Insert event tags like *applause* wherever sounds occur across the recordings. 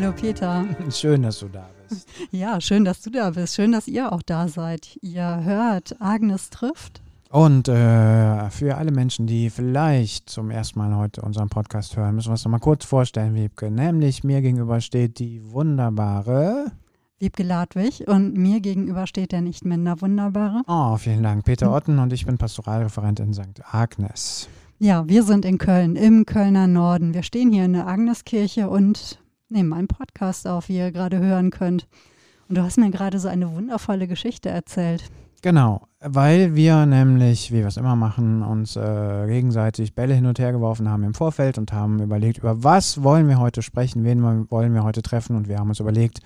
Hallo Peter. *laughs* Schön, dass du da bist. *laughs* Ja, schön, dass du da bist. Schön, dass ihr auch da seid. Ihr hört, Agnes trifft. Und äh, für alle Menschen, die vielleicht zum ersten Mal heute unseren Podcast hören, müssen wir uns noch mal kurz vorstellen, Wiebke. Nämlich mir gegenüber steht die wunderbare Wiebke Ladwig und mir gegenüber steht der nicht minder wunderbare. Oh, vielen Dank. Peter Otten und ich bin Pastoralreferent in St. Agnes. Ja, wir sind in Köln, im Kölner Norden. Wir stehen hier in der Agneskirche und nehmen einen Podcast auf, wie ihr gerade hören könnt. Und du hast mir gerade so eine wundervolle Geschichte erzählt. Genau, weil wir nämlich, wie wir es immer machen, uns äh, gegenseitig Bälle hin und her geworfen haben im Vorfeld und haben überlegt, über was wollen wir heute sprechen, wen wollen wir heute treffen und wir haben uns überlegt,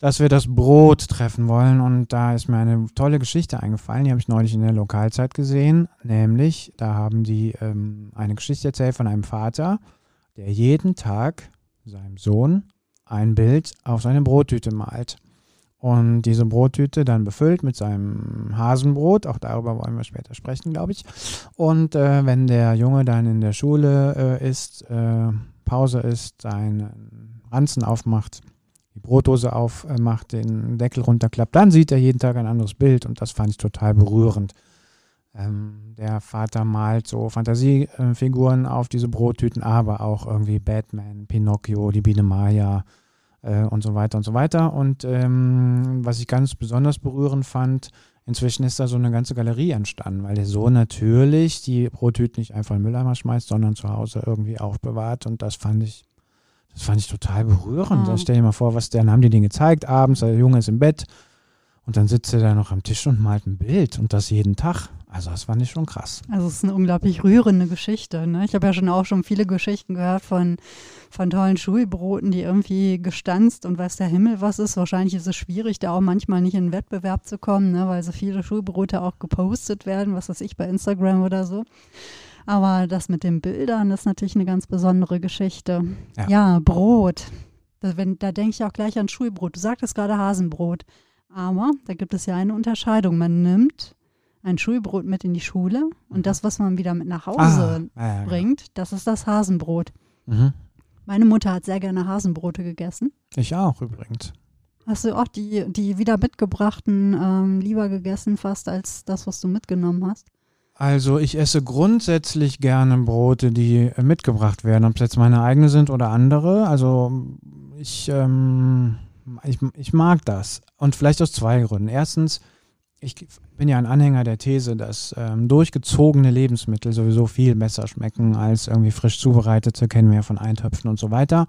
dass wir das Brot treffen wollen. Und da ist mir eine tolle Geschichte eingefallen, die habe ich neulich in der Lokalzeit gesehen. Nämlich, da haben die ähm, eine Geschichte erzählt von einem Vater, der jeden Tag seinem Sohn ein Bild auf seine Brottüte malt. Und diese Brottüte dann befüllt mit seinem Hasenbrot, auch darüber wollen wir später sprechen, glaube ich. Und äh, wenn der Junge dann in der Schule äh, ist, äh, Pause ist, seinen Ranzen aufmacht, die Brotdose aufmacht, den Deckel runterklappt, dann sieht er jeden Tag ein anderes Bild und das fand ich total berührend. Ähm, der Vater malt so Fantasiefiguren auf diese Brottüten, aber auch irgendwie Batman, Pinocchio, die Biene Maya äh, und so weiter und so weiter. Und ähm, was ich ganz besonders berührend fand, inzwischen ist da so eine ganze Galerie entstanden, weil der Sohn natürlich die Brottüten nicht einfach in den Mülleimer schmeißt, sondern zu Hause irgendwie aufbewahrt und das fand ich das fand ich total berührend. Mhm. Stell dir mal vor, was dann haben die den gezeigt, abends, der Junge ist im Bett und dann sitzt er da noch am Tisch und malt ein Bild und das jeden Tag. Also das fand ich schon krass. Also es ist eine unglaublich rührende Geschichte. Ne? Ich habe ja schon auch schon viele Geschichten gehört von, von tollen Schulbroten, die irgendwie gestanzt und weiß der Himmel was ist. Wahrscheinlich ist es schwierig, da auch manchmal nicht in den Wettbewerb zu kommen, ne? weil so viele Schulbrote auch gepostet werden, was weiß ich, bei Instagram oder so. Aber das mit den Bildern ist natürlich eine ganz besondere Geschichte. Ja, ja Brot. Da, wenn, da denke ich auch gleich an Schulbrot. Du sagtest gerade Hasenbrot. Aber da gibt es ja eine Unterscheidung. Man nimmt ein Schulbrot mit in die Schule und das, was man wieder mit nach Hause ah, ja, bringt, das ist das Hasenbrot. Mhm. Meine Mutter hat sehr gerne Hasenbrote gegessen. Ich auch übrigens. Hast du auch die, die wieder mitgebrachten ähm, lieber gegessen fast als das, was du mitgenommen hast? Also ich esse grundsätzlich gerne Brote, die äh, mitgebracht werden, ob es jetzt meine eigene sind oder andere. Also ich, ähm, ich, ich mag das. Und vielleicht aus zwei Gründen. Erstens, ich bin ja ein Anhänger der These, dass ähm, durchgezogene Lebensmittel sowieso viel besser schmecken als irgendwie frisch zubereitete, kennen wir ja von Eintöpfen und so weiter.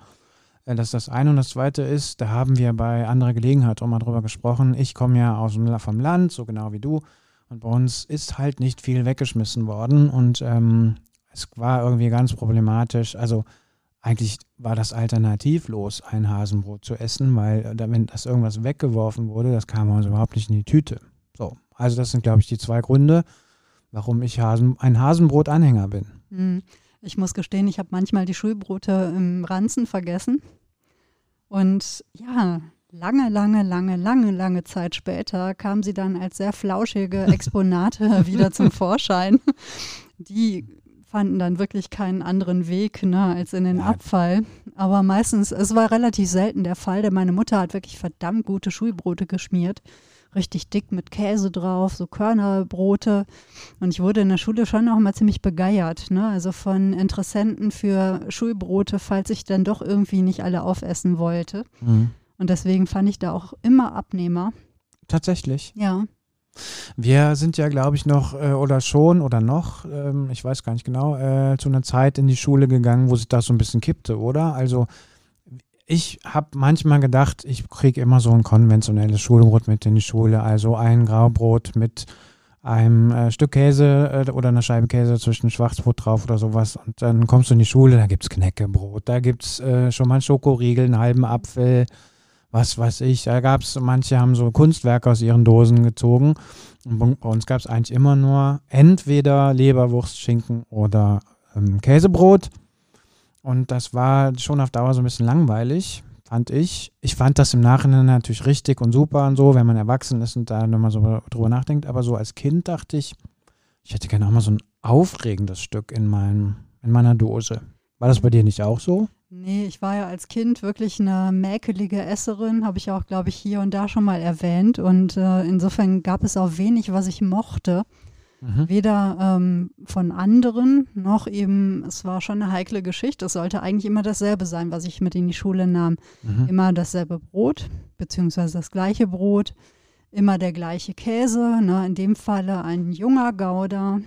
Äh, das das eine. Und das zweite ist, da haben wir bei anderer Gelegenheit auch mal drüber gesprochen. Ich komme ja aus dem, vom Land, so genau wie du. Und bei uns ist halt nicht viel weggeschmissen worden und ähm, es war irgendwie ganz problematisch. Also eigentlich war das alternativlos, ein Hasenbrot zu essen, weil äh, wenn das irgendwas weggeworfen wurde, das kam uns überhaupt nicht in die Tüte. So, also das sind, glaube ich, die zwei Gründe, warum ich Hasen, ein Hasenbrot-Anhänger bin. Hm. Ich muss gestehen, ich habe manchmal die Schulbrote im Ranzen vergessen. Und ja, lange, lange, lange, lange, lange Zeit später kam sie dann als sehr flauschige *laughs* Exponate wieder zum Vorschein. Die fanden dann wirklich keinen anderen Weg ne, als in den ja. Abfall. Aber meistens, es war relativ selten der Fall, denn meine Mutter hat wirklich verdammt gute Schulbrote geschmiert. Richtig dick mit Käse drauf, so Körnerbrote. Und ich wurde in der Schule schon auch mal ziemlich begeiert. Ne? Also von Interessenten für Schulbrote, falls ich dann doch irgendwie nicht alle aufessen wollte. Mhm. Und deswegen fand ich da auch immer Abnehmer. Tatsächlich. Ja. Wir sind ja, glaube ich, noch äh, oder schon oder noch, ähm, ich weiß gar nicht genau, äh, zu einer Zeit in die Schule gegangen, wo sich das so ein bisschen kippte, oder? Also ich habe manchmal gedacht, ich kriege immer so ein konventionelles Schulbrot mit in die Schule, also ein Graubrot mit einem äh, Stück Käse äh, oder einer Scheibe Käse zwischen Schwarzbrot drauf oder sowas. Und dann kommst du in die Schule, da gibt es Knäckebrot, da gibt es äh, schon mal einen Schokoriegel, einen halben Apfel, was weiß ich. Da gab es, manche haben so Kunstwerke aus ihren Dosen gezogen. Und bei uns gab es eigentlich immer nur entweder Leberwurst, Schinken oder ähm, Käsebrot. Und das war schon auf Dauer so ein bisschen langweilig, fand ich. Ich fand das im Nachhinein natürlich richtig und super und so, wenn man erwachsen ist und da nochmal so drüber nachdenkt. Aber so als Kind dachte ich, ich hätte gerne auch mal so ein aufregendes Stück in, meinem, in meiner Dose. War das bei dir nicht auch so? Nee, ich war ja als Kind wirklich eine mäkelige Esserin, habe ich auch, glaube ich, hier und da schon mal erwähnt. Und äh, insofern gab es auch wenig, was ich mochte. Mhm. Weder ähm, von anderen noch eben, es war schon eine heikle Geschichte. Es sollte eigentlich immer dasselbe sein, was ich mit in die Schule nahm. Mhm. Immer dasselbe Brot, beziehungsweise das gleiche Brot, immer der gleiche Käse, ne, in dem Falle ein junger Gouda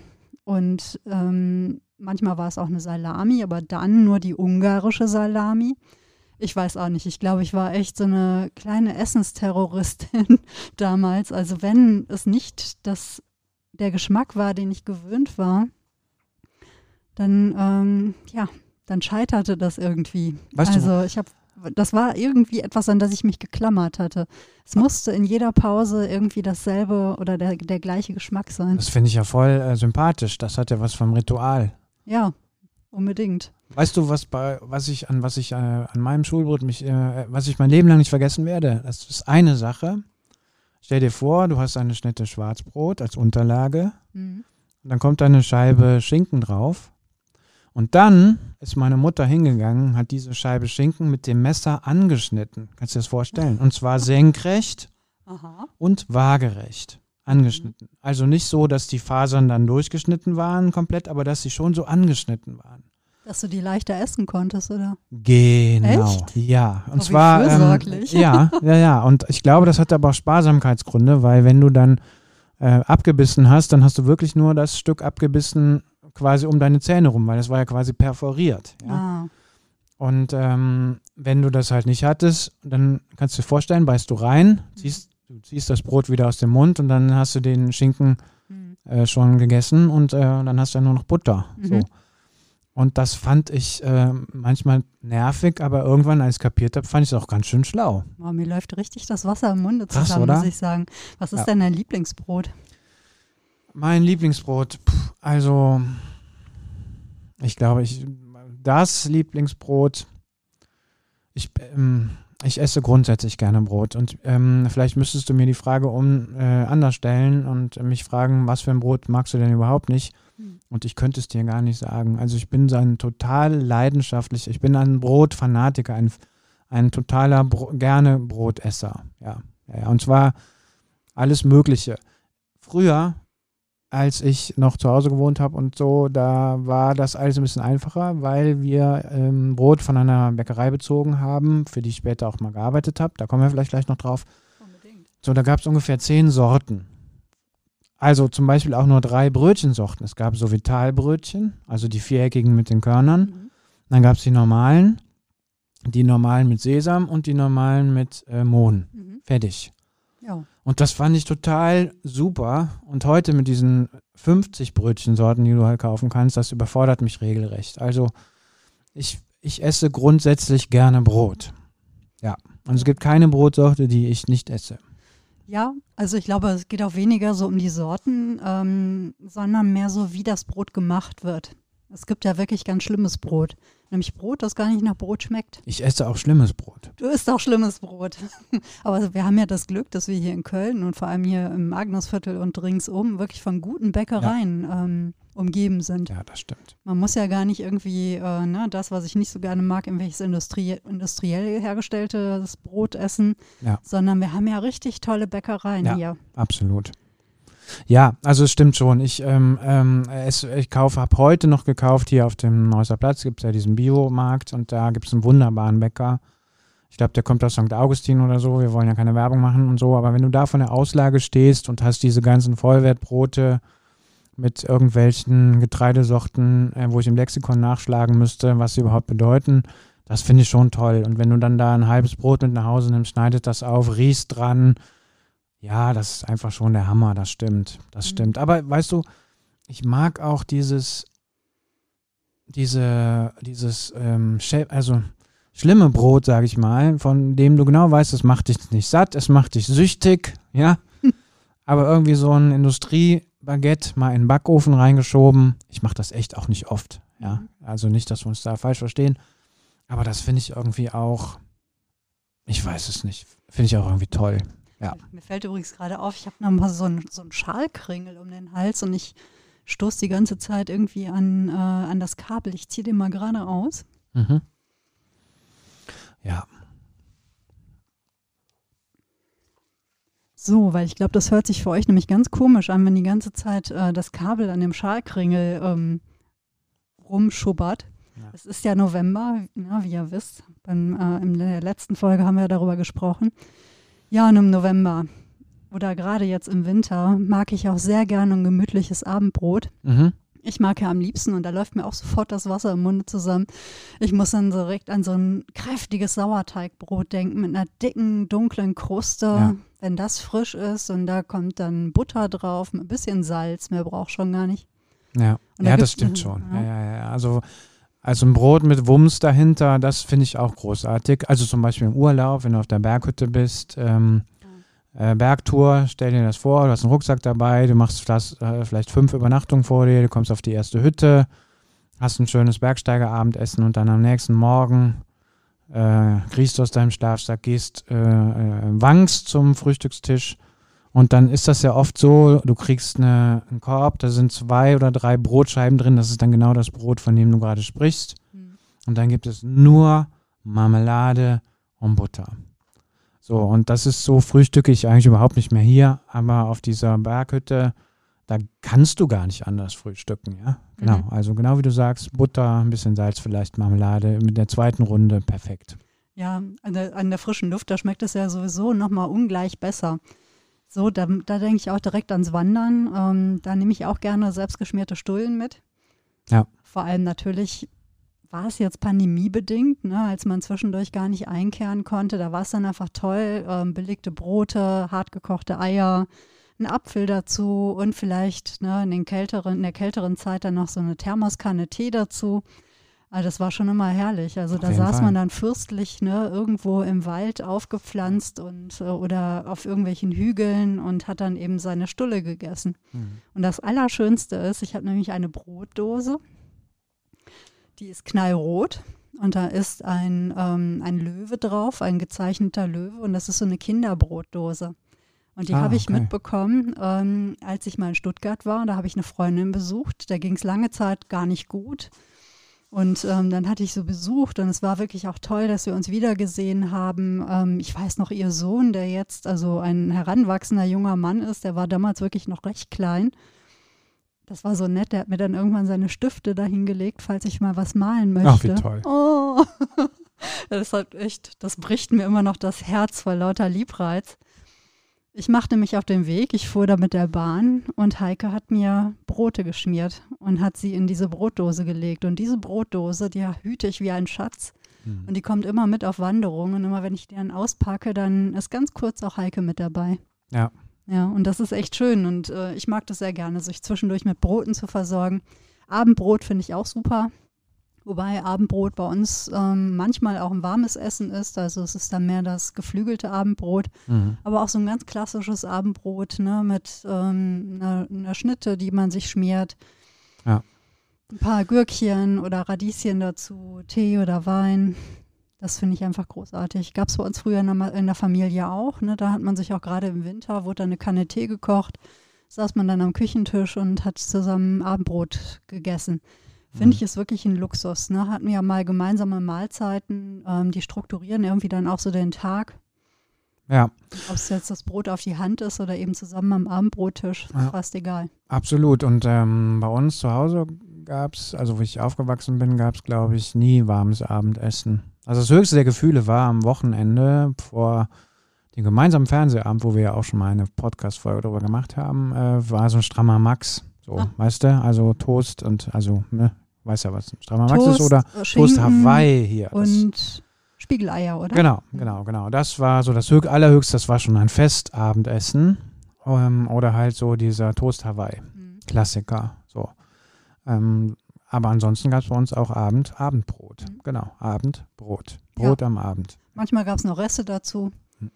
und ähm, manchmal war es auch eine Salami, aber dann nur die ungarische Salami. Ich weiß auch nicht. Ich glaube, ich war echt so eine kleine Essensterroristin *laughs* damals. Also wenn es nicht das der Geschmack war, den ich gewöhnt war, dann, ähm, ja, dann scheiterte das irgendwie. Weißt also ich habe, das war irgendwie etwas, an das ich mich geklammert hatte. Es musste in jeder Pause irgendwie dasselbe oder der, der gleiche Geschmack sein. Das finde ich ja voll äh, sympathisch. Das hat ja was vom Ritual. Ja, unbedingt. Weißt du, was bei, was ich an was ich äh, an meinem Schulbrot mich, äh, was ich mein Leben lang nicht vergessen werde? Das ist eine Sache. Stell dir vor, du hast eine Schnitte Schwarzbrot als Unterlage. Mhm. Und dann kommt da eine Scheibe Schinken drauf. Und dann ist meine Mutter hingegangen, hat diese Scheibe Schinken mit dem Messer angeschnitten. Kannst du dir das vorstellen? Und zwar senkrecht Aha. und waagerecht angeschnitten. Mhm. Also nicht so, dass die Fasern dann durchgeschnitten waren komplett, aber dass sie schon so angeschnitten waren. Dass du die leichter essen konntest, oder? Genau. Echt? Ja. Und oh, zwar. Ähm, ja, ja, ja. Und ich glaube, das hat aber auch Sparsamkeitsgründe, weil wenn du dann äh, abgebissen hast, dann hast du wirklich nur das Stück abgebissen quasi um deine Zähne rum, weil das war ja quasi perforiert. Ja? Ah. Und ähm, wenn du das halt nicht hattest, dann kannst du dir vorstellen, beißt du rein, ziehst, du ziehst das Brot wieder aus dem Mund und dann hast du den Schinken mhm. äh, schon gegessen und äh, dann hast du ja nur noch Butter. Mhm. So. Und das fand ich äh, manchmal nervig, aber irgendwann, als ich kapiert habe, fand ich es auch ganz schön schlau. Oh, mir läuft richtig das Wasser im Munde zusammen, Krass, muss ich sagen. Was ist ja. denn dein Lieblingsbrot? Mein Lieblingsbrot, pff, also ich glaube, ich das Lieblingsbrot, ich, ähm, ich esse grundsätzlich gerne Brot. Und ähm, vielleicht müsstest du mir die Frage um äh, anders stellen und mich fragen, was für ein Brot magst du denn überhaupt nicht? Und ich könnte es dir gar nicht sagen. Also ich bin so ein total leidenschaftlich, ich bin ein Brotfanatiker, ein, ein totaler Bro gerne Brotesser. Ja, ja, und zwar alles Mögliche. Früher, als ich noch zu Hause gewohnt habe und so, da war das alles ein bisschen einfacher, weil wir ähm, Brot von einer Bäckerei bezogen haben, für die ich später auch mal gearbeitet habe. Da kommen wir vielleicht gleich noch drauf. Unbedingt. So, da gab es ungefähr zehn Sorten. Also zum Beispiel auch nur drei Brötchensorten. Es gab so Vitalbrötchen, also die viereckigen mit den Körnern. Mhm. Dann gab es die normalen, die normalen mit Sesam und die normalen mit äh, Mohn. Mhm. Fertig. Ja. Und das fand ich total super. Und heute mit diesen 50 Brötchensorten, die du halt kaufen kannst, das überfordert mich regelrecht. Also ich, ich esse grundsätzlich gerne Brot. Ja. Und es gibt keine Brotsorte, die ich nicht esse. Ja, also ich glaube, es geht auch weniger so um die Sorten, ähm, sondern mehr so, wie das Brot gemacht wird. Es gibt ja wirklich ganz schlimmes Brot. Nämlich Brot, das gar nicht nach Brot schmeckt. Ich esse auch schlimmes Brot. Du isst auch schlimmes Brot. *laughs* Aber wir haben ja das Glück, dass wir hier in Köln und vor allem hier im Magnusviertel und ringsum wirklich von guten Bäckereien ja. ähm, umgeben sind. Ja, das stimmt. Man muss ja gar nicht irgendwie äh, ne, das, was ich nicht so gerne mag, irgendwelches Industrie industriell hergestelltes Brot essen, ja. sondern wir haben ja richtig tolle Bäckereien ja, hier. Absolut. Ja, also es stimmt schon. Ich, ähm, ähm, es, ich kaufe, habe heute noch gekauft, hier auf dem Neusser Platz gibt es ja diesen Biomarkt und da gibt es einen wunderbaren Bäcker. Ich glaube, der kommt aus St. Augustin oder so. Wir wollen ja keine Werbung machen und so, aber wenn du da von der Auslage stehst und hast diese ganzen Vollwertbrote, mit irgendwelchen Getreidesorten, äh, wo ich im Lexikon nachschlagen müsste, was sie überhaupt bedeuten. Das finde ich schon toll. Und wenn du dann da ein halbes Brot mit nach Hause nimmst, schneidet das auf, riechst dran. Ja, das ist einfach schon der Hammer, das stimmt. Das mhm. stimmt. Aber weißt du, ich mag auch dieses, diese, dieses, ähm, also schlimme Brot, sage ich mal, von dem du genau weißt, es macht dich nicht satt, es macht dich süchtig, ja. *laughs* Aber irgendwie so ein Industrie, Baguette mal in den Backofen reingeschoben. Ich mache das echt auch nicht oft. Ja, mhm. also nicht, dass wir uns da falsch verstehen. Aber das finde ich irgendwie auch, ich weiß es nicht, finde ich auch irgendwie toll. Ja. Mir fällt übrigens gerade auf, ich habe noch mal so einen so Schalkringel um den Hals und ich stoß die ganze Zeit irgendwie an, äh, an das Kabel. Ich ziehe den mal gerade raus. Mhm. Ja. So, weil ich glaube, das hört sich für euch nämlich ganz komisch an, wenn die ganze Zeit äh, das Kabel an dem Schalkringel ähm, rumschubbert. Ja. Es ist ja November, ja, wie ihr wisst. Beim, äh, in der letzten Folge haben wir darüber gesprochen. Ja, und im November oder gerade jetzt im Winter mag ich auch sehr gerne ein gemütliches Abendbrot. Mhm. Ich mag ja am liebsten und da läuft mir auch sofort das Wasser im Munde zusammen. Ich muss dann direkt an so ein kräftiges Sauerteigbrot denken mit einer dicken, dunklen Kruste. Ja. Wenn das frisch ist und da kommt dann Butter drauf, ein bisschen Salz, mehr braucht schon gar nicht. Ja, ja das stimmt schon. *laughs* ja. Ja, ja, ja. Also, also ein Brot mit Wumms dahinter, das finde ich auch großartig. Also zum Beispiel im Urlaub, wenn du auf der Berghütte bist, ähm, äh, Bergtour, stell dir das vor, du hast einen Rucksack dabei, du machst das, äh, vielleicht fünf Übernachtungen vor dir, du kommst auf die erste Hütte, hast ein schönes Bergsteigerabendessen und dann am nächsten Morgen äh, kriechst du aus deinem Schlafsack, gehst, äh, äh, wankst zum Frühstückstisch und dann ist das ja oft so, du kriegst eine, einen Korb, da sind zwei oder drei Brotscheiben drin, das ist dann genau das Brot, von dem du gerade sprichst. Und dann gibt es nur Marmelade und Butter. So, und das ist so frühstücke ich eigentlich überhaupt nicht mehr hier, aber auf dieser Berghütte, da kannst du gar nicht anders frühstücken, ja. Genau, Mhm. also genau wie du sagst, Butter, ein bisschen Salz, vielleicht Marmelade, mit der zweiten Runde perfekt. Ja, an der, an der frischen Luft, da schmeckt es ja sowieso nochmal ungleich besser. So, da, da denke ich auch direkt ans Wandern. Ähm, da nehme ich auch gerne selbstgeschmierte Stullen mit. Ja. Vor allem natürlich war es jetzt pandemiebedingt, ne, als man zwischendurch gar nicht einkehren konnte. Da war es dann einfach toll. Ähm, belegte Brote, hartgekochte Eier, ein Apfel dazu und vielleicht ne, in, den kälteren, in der kälteren Zeit dann noch so eine Thermoskanne Tee dazu. Also das war schon immer herrlich. Also Auf da saß Fall. man dann fürstlich ne, irgendwo im Wald aufgepflanzt und äh, oder auf irgendwelchen Hügeln und hat dann eben seine Stulle gegessen. Und das Allerschönste ist, ich habe nämlich eine Brotdose, die ist knallrot und da ist ein, ähm, ein Löwe drauf, ein gezeichneter Löwe und das ist so eine Kinderbrotdose. Und die Ah, habe ich okay. mitbekommen, ähm, als ich mal in Stuttgart war. Da habe ich eine Freundin besucht. Da ging es lange Zeit gar nicht gut. Und ähm, dann hatte ich so besucht und es war wirklich auch toll, dass wir uns wiedergesehen haben. Ähm, ich weiß noch, ihr Sohn, der jetzt also ein heranwachsender junger Mann ist, der war damals wirklich noch recht klein. Das war so nett, der hat mir dann irgendwann seine Stifte dahingelegt, falls ich mal was malen möchte. Ach, wie toll. Oh, *laughs* das halt echt, das bricht mir immer noch das Herz vor lauter Liebreiz. Ich machte mich auf den Weg, ich fuhr da mit der Bahn und Heike hat mir Brote geschmiert und hat sie in diese Brotdose gelegt. Und diese Brotdose, die hüte ich wie ein Schatz. Mhm. Und die kommt immer mit auf Wanderungen. Und immer wenn ich die dann auspacke, dann ist ganz kurz auch Heike mit dabei. Ja. Ja, und das ist echt schön. Und äh, ich mag das sehr gerne, sich zwischendurch mit Broten zu versorgen. Abendbrot finde ich auch super. Wobei Abendbrot bei uns ähm, manchmal auch ein warmes Essen ist. Also es ist dann mehr das geflügelte Abendbrot. Mhm. Aber auch so ein ganz klassisches Abendbrot ne, mit ähm, einer, einer Schnitte, die man sich schmiert. Ja. Ein paar Gürkchen oder Radieschen dazu, Tee oder Wein. Das finde ich einfach großartig. Gab es bei uns früher in der, Ma- in der Familie auch. Ne? Da hat man sich auch gerade im Winter, wurde dann eine Kanne Tee gekocht, saß man dann am Küchentisch und hat zusammen Abendbrot gegessen. Finde Mhm. ich ist wirklich ein Luxus. Ne? Hatten wir ja mal gemeinsame Mahlzeiten, ähm, die strukturieren irgendwie dann auch so den Tag. Ja, Ob es jetzt das Brot auf die Hand ist oder eben zusammen am Abendbrottisch, Ja. fast egal. absolut. Und ähm, bei uns zu Hause gab es, also wo ich aufgewachsen bin, gab es, glaube ich, nie warmes Abendessen. Also das höchste der Gefühle war am Wochenende vor dem gemeinsamen Fernsehabend, wo wir ja auch schon mal eine Podcast-Folge darüber gemacht haben, äh, war so ein strammer Max. So, Ah. weißt du? Also Toast und, also, ne, weiß ja, was ein strammer Max ist oder äh, Schinken Toast Hawaii hier. Und Spiegeleier, oder? Genau, genau, genau. Das war so das Höch Allerhöchste, das war schon ein Festabendessen. Ähm, oder halt so dieser Toast Hawaii. Mhm. Klassiker. So. Ähm, aber ansonsten gab es bei uns auch Abend, Abendbrot. Mhm. Genau, Abendbrot. Brot am Abend. Manchmal gab es noch Reste dazu. Hm.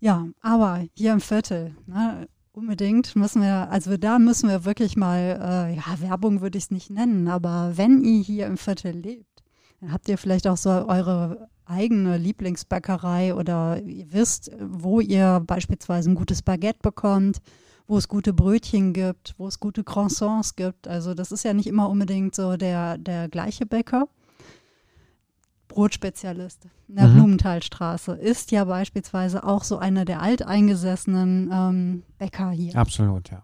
Ja, aber hier im Viertel, ne, unbedingt müssen wir, also da müssen wir wirklich mal, äh, ja, Werbung würde ich es nicht nennen, aber wenn ihr hier im Viertel lebt, dann habt ihr vielleicht auch so eure eigene Lieblingsbäckerei oder ihr wisst, wo ihr beispielsweise ein gutes Baguette bekommt, wo es gute Brötchen gibt, wo es gute Croissants gibt. Also das ist ja nicht immer unbedingt so der, der gleiche Bäcker. Brotspezialist in der Mhm. Blumenthalstraße ist ja beispielsweise auch so einer der alteingesessenen ähm, Bäcker hier. Absolut, ja.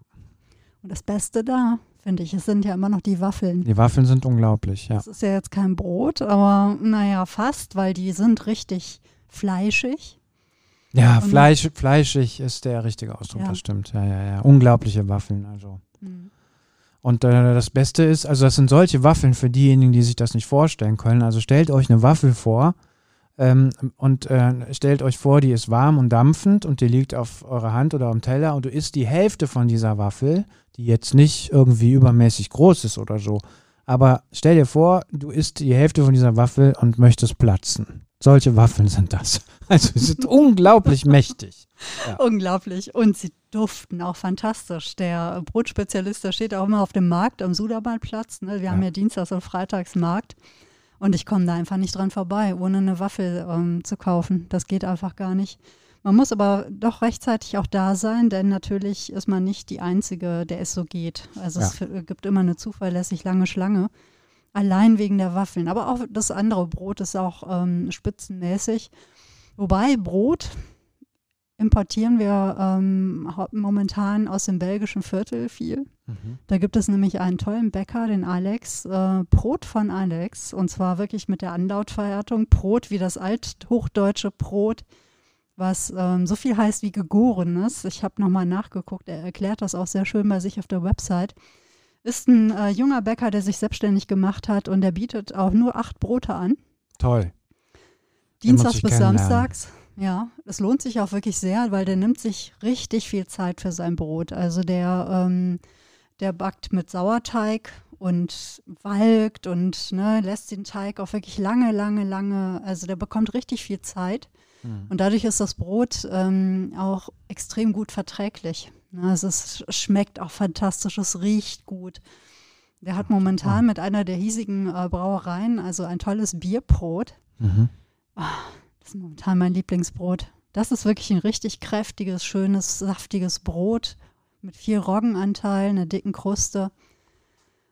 Und das Beste da, finde ich, es sind ja immer noch die Waffeln. Die Waffeln sind unglaublich, ja. Das ist ja jetzt kein Brot, aber naja, fast, weil die sind richtig fleischig. Ja, Fleisch, fleischig ist der richtige Ausdruck, Ja. das stimmt. Ja, ja, ja. Unglaubliche Waffeln, also. Und äh, das Beste ist, also das sind solche Waffeln für diejenigen, die sich das nicht vorstellen können. Also stellt euch eine Waffel vor ähm, und äh, stellt euch vor, die ist warm und dampfend und die liegt auf eurer Hand oder am Teller und du isst die Hälfte von dieser Waffel, die jetzt nicht irgendwie übermäßig groß ist oder so. Aber stell dir vor, du isst die Hälfte von dieser Waffel und möchtest platzen. Solche Waffeln sind das. *laughs* Also sie sind unglaublich *laughs* mächtig. Unglaublich. Und sie duften auch fantastisch. Der Brotspezialist, der steht auch immer auf dem Markt am Suderbahnplatz. Ne? Wir haben Ja. ja Dienstags- und Freitagsmarkt. Und ich komme da einfach nicht dran vorbei, ohne eine Waffel ähm, zu kaufen. Das geht einfach gar nicht. Man muss aber doch rechtzeitig auch da sein, denn natürlich ist man nicht die Einzige, der es so geht. Also es f- gibt immer eine zuverlässig lange Schlange. Allein wegen der Waffeln. Aber auch das andere Brot ist auch ähm, spitzenmäßig. Wobei Brot importieren wir ähm, momentan aus dem belgischen Viertel viel. Mhm. Da gibt es nämlich einen tollen Bäcker, den Alex, äh, Brot von Alex. Und zwar wirklich mit der Anlautverhärtung. Brot wie das althochdeutsche Brot, was ähm, so viel heißt wie gegorenes. Ich habe nochmal nachgeguckt. Er erklärt das auch sehr schön bei sich auf der Website. Ist ein äh, junger Bäcker, der sich selbstständig gemacht hat und der bietet auch nur acht Brote an. Toll. Dienstags bis. Samstags. Ja, es lohnt sich auch wirklich sehr, weil der nimmt sich richtig viel Zeit für sein Brot. Also der, ähm, der backt mit Sauerteig und walkt und ne, lässt den Teig auch wirklich lange, lange, lange, also der bekommt richtig viel Zeit. Mhm. Und dadurch ist das Brot ähm, auch extrem gut verträglich. Ne, es schmeckt auch fantastisch, es riecht gut. Der hat momentan mit einer der hiesigen äh, Brauereien also ein tolles Bierbrot. Mhm. Das ist momentan mein Lieblingsbrot. Das ist wirklich ein richtig kräftiges, schönes, saftiges Brot mit viel Roggenanteil, einer dicken Kruste.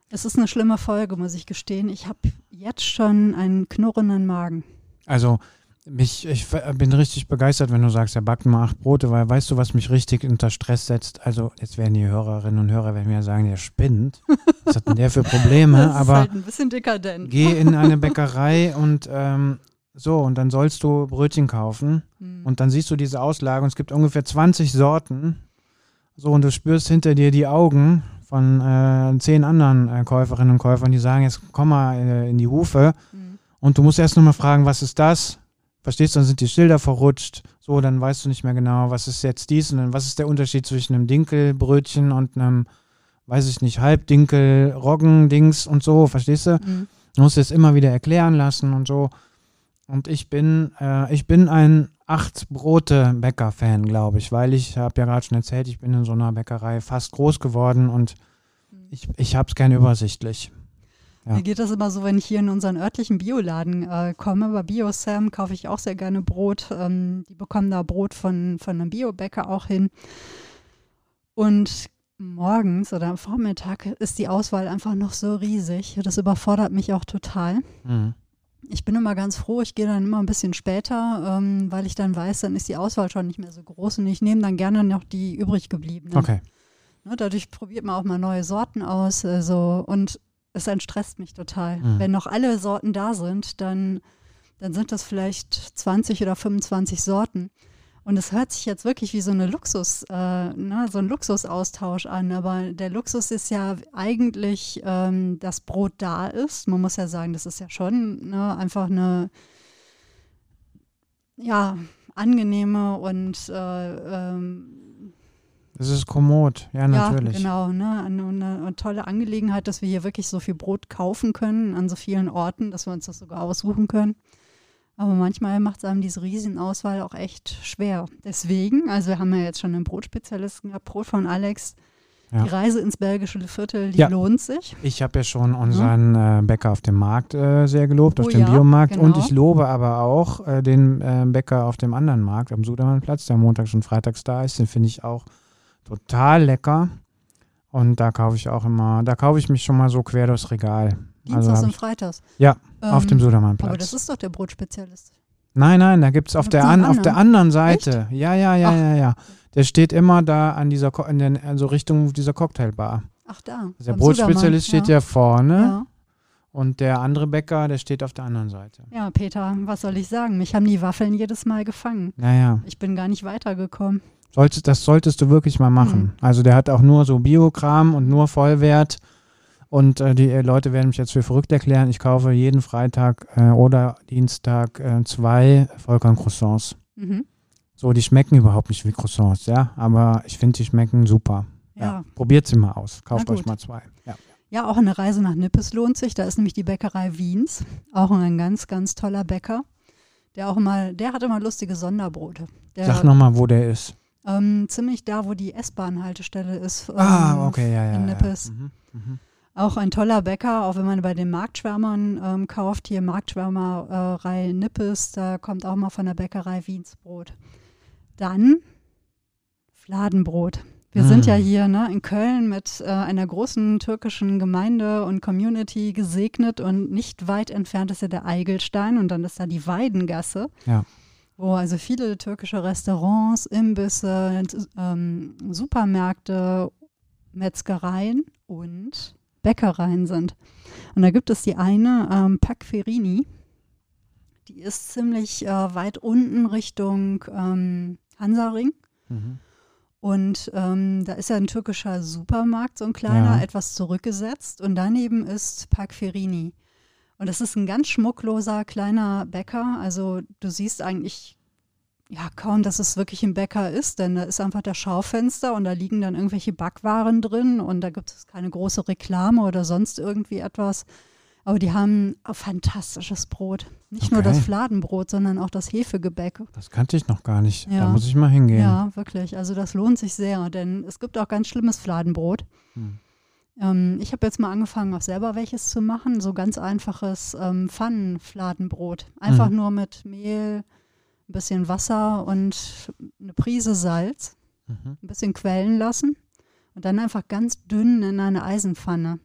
Es ist eine schlimme Folge, muss ich gestehen. Ich habe jetzt schon einen knurrenden Magen. Also mich, ich bin richtig begeistert, wenn du sagst, er backt mal acht Brote, weil weißt du, was mich richtig unter Stress setzt? Also jetzt werden die Hörerinnen und Hörer werden mir sagen, der spinnt. Was hat denn der für Probleme? *laughs* das ist Aber halt ein bisschen dekadent. geh in *laughs* eine Bäckerei und ähm, so, und dann sollst du Brötchen kaufen Hm. und dann siehst du diese Auslage und es gibt ungefähr 20 Sorten. So, und du spürst hinter dir die Augen von äh, zehn anderen äh, Käuferinnen und Käufern, die sagen, jetzt komm mal äh, in die Hufe. Hm. Und du musst erst nochmal fragen, was ist das? Verstehst du, dann sind die Schilder verrutscht. So, dann weißt du nicht mehr genau, was ist jetzt dies und dann, was ist der Unterschied zwischen einem Dinkelbrötchen und einem, weiß ich nicht, Halbdinkel, Roggendings und so, verstehst du? Hm. Du musst es immer wieder erklären lassen und so. Und ich bin, äh, ich bin ein Acht-Brote-Bäcker-Fan, glaube ich, weil ich habe ja gerade schon erzählt, ich bin in so einer Bäckerei fast groß geworden und ich, ich habe es gerne übersichtlich. Ja. Mir geht das immer so, wenn ich hier in unseren örtlichen Bioladen äh, komme. Bei BioSam kaufe ich auch sehr gerne Brot. Ähm, die bekommen da Brot von, von einem Biobäcker auch hin. Und morgens oder am Vormittag ist die Auswahl einfach noch so riesig. Das überfordert mich auch total. Mhm. Ich bin immer ganz froh, ich gehe dann immer ein bisschen später, ähm, weil ich dann weiß, dann ist die Auswahl schon nicht mehr so groß und ich nehme dann gerne noch die übrig gebliebenen. Okay. Ne, dadurch probiert man auch mal neue Sorten aus. Also, und es entstresst mich total. Mhm. Wenn noch alle Sorten da sind, dann, dann sind das vielleicht 20 oder 25 Sorten. Und es hört sich jetzt wirklich wie so eine Luxus, äh, ne, so ein Luxusaustausch an. Aber der Luxus ist ja eigentlich, ähm, dass Brot da ist. Man muss ja sagen, das ist ja schon ne, einfach eine ja, angenehme und äh, ähm, Das ist kommod, ja, natürlich. ja, genau. Ne? Eine, eine, eine tolle Angelegenheit, dass wir hier wirklich so viel Brot kaufen können an so vielen Orten, dass wir uns das sogar aussuchen können. Aber manchmal macht es einem diese Riesenauswahl auch echt schwer. Deswegen, also wir haben ja jetzt schon einen Brotspezialisten gehabt, Brot von Alex. Ja. Die Reise ins belgische Viertel, die Ja. lohnt sich. Ich habe ja schon unseren äh, Bäcker auf dem Markt äh, sehr gelobt, auf Oh dem ja, Biomarkt. Und genau. ich lobe aber auch äh, den äh, Bäcker auf dem anderen Markt, am Sudermannplatz, der montags und freitags da ist. Den finde ich auch Total lecker. Und da kaufe ich auch immer, da kaufe ich mich schon mal so quer durchs Regal. Dienstags Also und Freitags. Ja, auf Ähm, dem Sudermannplatz. Aber das ist doch der Brotspezialist. Nein, nein, da gibt es auf, der an, noch auf der anderen Seite. Ja, ja, ja, Ach. ja, ja. Der steht immer da an dieser, Ko- in den, also Richtung dieser Cocktailbar. Ach da. Der beim Brotspezialist steht ja vorne Ja. und der andere Bäcker, der steht auf der anderen Seite. ja, Peter, was soll ich sagen? Mich haben die Waffeln jedes Mal gefangen. Naja, Ich bin gar nicht weitergekommen. Solltest, das solltest du wirklich mal machen. Mhm. Also der hat auch nur so Biokram und nur Vollwert. Und äh, die äh, Leute werden mich jetzt für verrückt erklären. Ich kaufe jeden Freitag äh, oder Dienstag äh, zwei Vollkorn-Croissants. Mhm. So, die schmecken überhaupt nicht wie Croissants, ja. Aber ich finde, die schmecken super. Ja. Probiert sie mal aus. Kauft euch mal zwei. Ja. Ja, auch eine Reise nach Nippes lohnt sich. Da ist nämlich die Bäckerei Wiens. Auch ein ganz, ganz toller Bäcker. Der auch immer, der hat immer lustige Sonderbrote. Der, Sag nochmal, wo der ist. Ähm, ziemlich da, wo die S-Bahn-Haltestelle ist. ähm, ah, okay, ja, ja. in ja. Nippes. Mhm. Mhm. Auch ein toller Bäcker, auch wenn man bei den Marktschwärmern ähm, kauft, hier Marktschwärmerei Nippes, da kommt auch mal von der Bäckerei Wiens Brot. Dann Fladenbrot. Wir Mm. sind ja hier ne, in Köln mit äh, einer großen türkischen Gemeinde und Community gesegnet und nicht weit entfernt ist ja der Eigelstein und dann ist da die Weidengasse, Ja. Wo also viele türkische Restaurants, Imbisse, ähm, Supermärkte, Metzgereien und Bäckereien sind. Und da gibt es die eine, ähm, Pakferini, die ist ziemlich äh, weit unten Richtung ähm, Hansaring. Mhm. Und ähm, da ist ja ein türkischer Supermarkt, so ein kleiner, Ja. etwas zurückgesetzt. Und daneben ist Pakferini. Und das ist ein ganz schmuckloser kleiner Bäcker. Also du siehst eigentlich ja kaum, dass es wirklich ein Bäcker ist, denn da ist einfach das Schaufenster und da liegen dann irgendwelche Backwaren drin und da gibt es keine große Reklame oder sonst irgendwie etwas. Aber die haben ein fantastisches Brot. Nicht nur Okay. das Fladenbrot, sondern auch das Hefegebäck. Das kannte ich noch gar nicht. Da Ja. muss ich mal hingehen. Ja, wirklich. Also das lohnt sich sehr, denn es gibt auch ganz schlimmes Fladenbrot. Hm. Ähm, ich habe jetzt mal angefangen, auch selber welches zu machen. So ganz einfaches ähm, Pfannenfladenbrot. Einfach Mhm. nur mit Mehl, ein bisschen Wasser und eine Prise Salz, Mhm. ein bisschen quellen lassen und dann einfach ganz dünn in eine Eisenpfanne.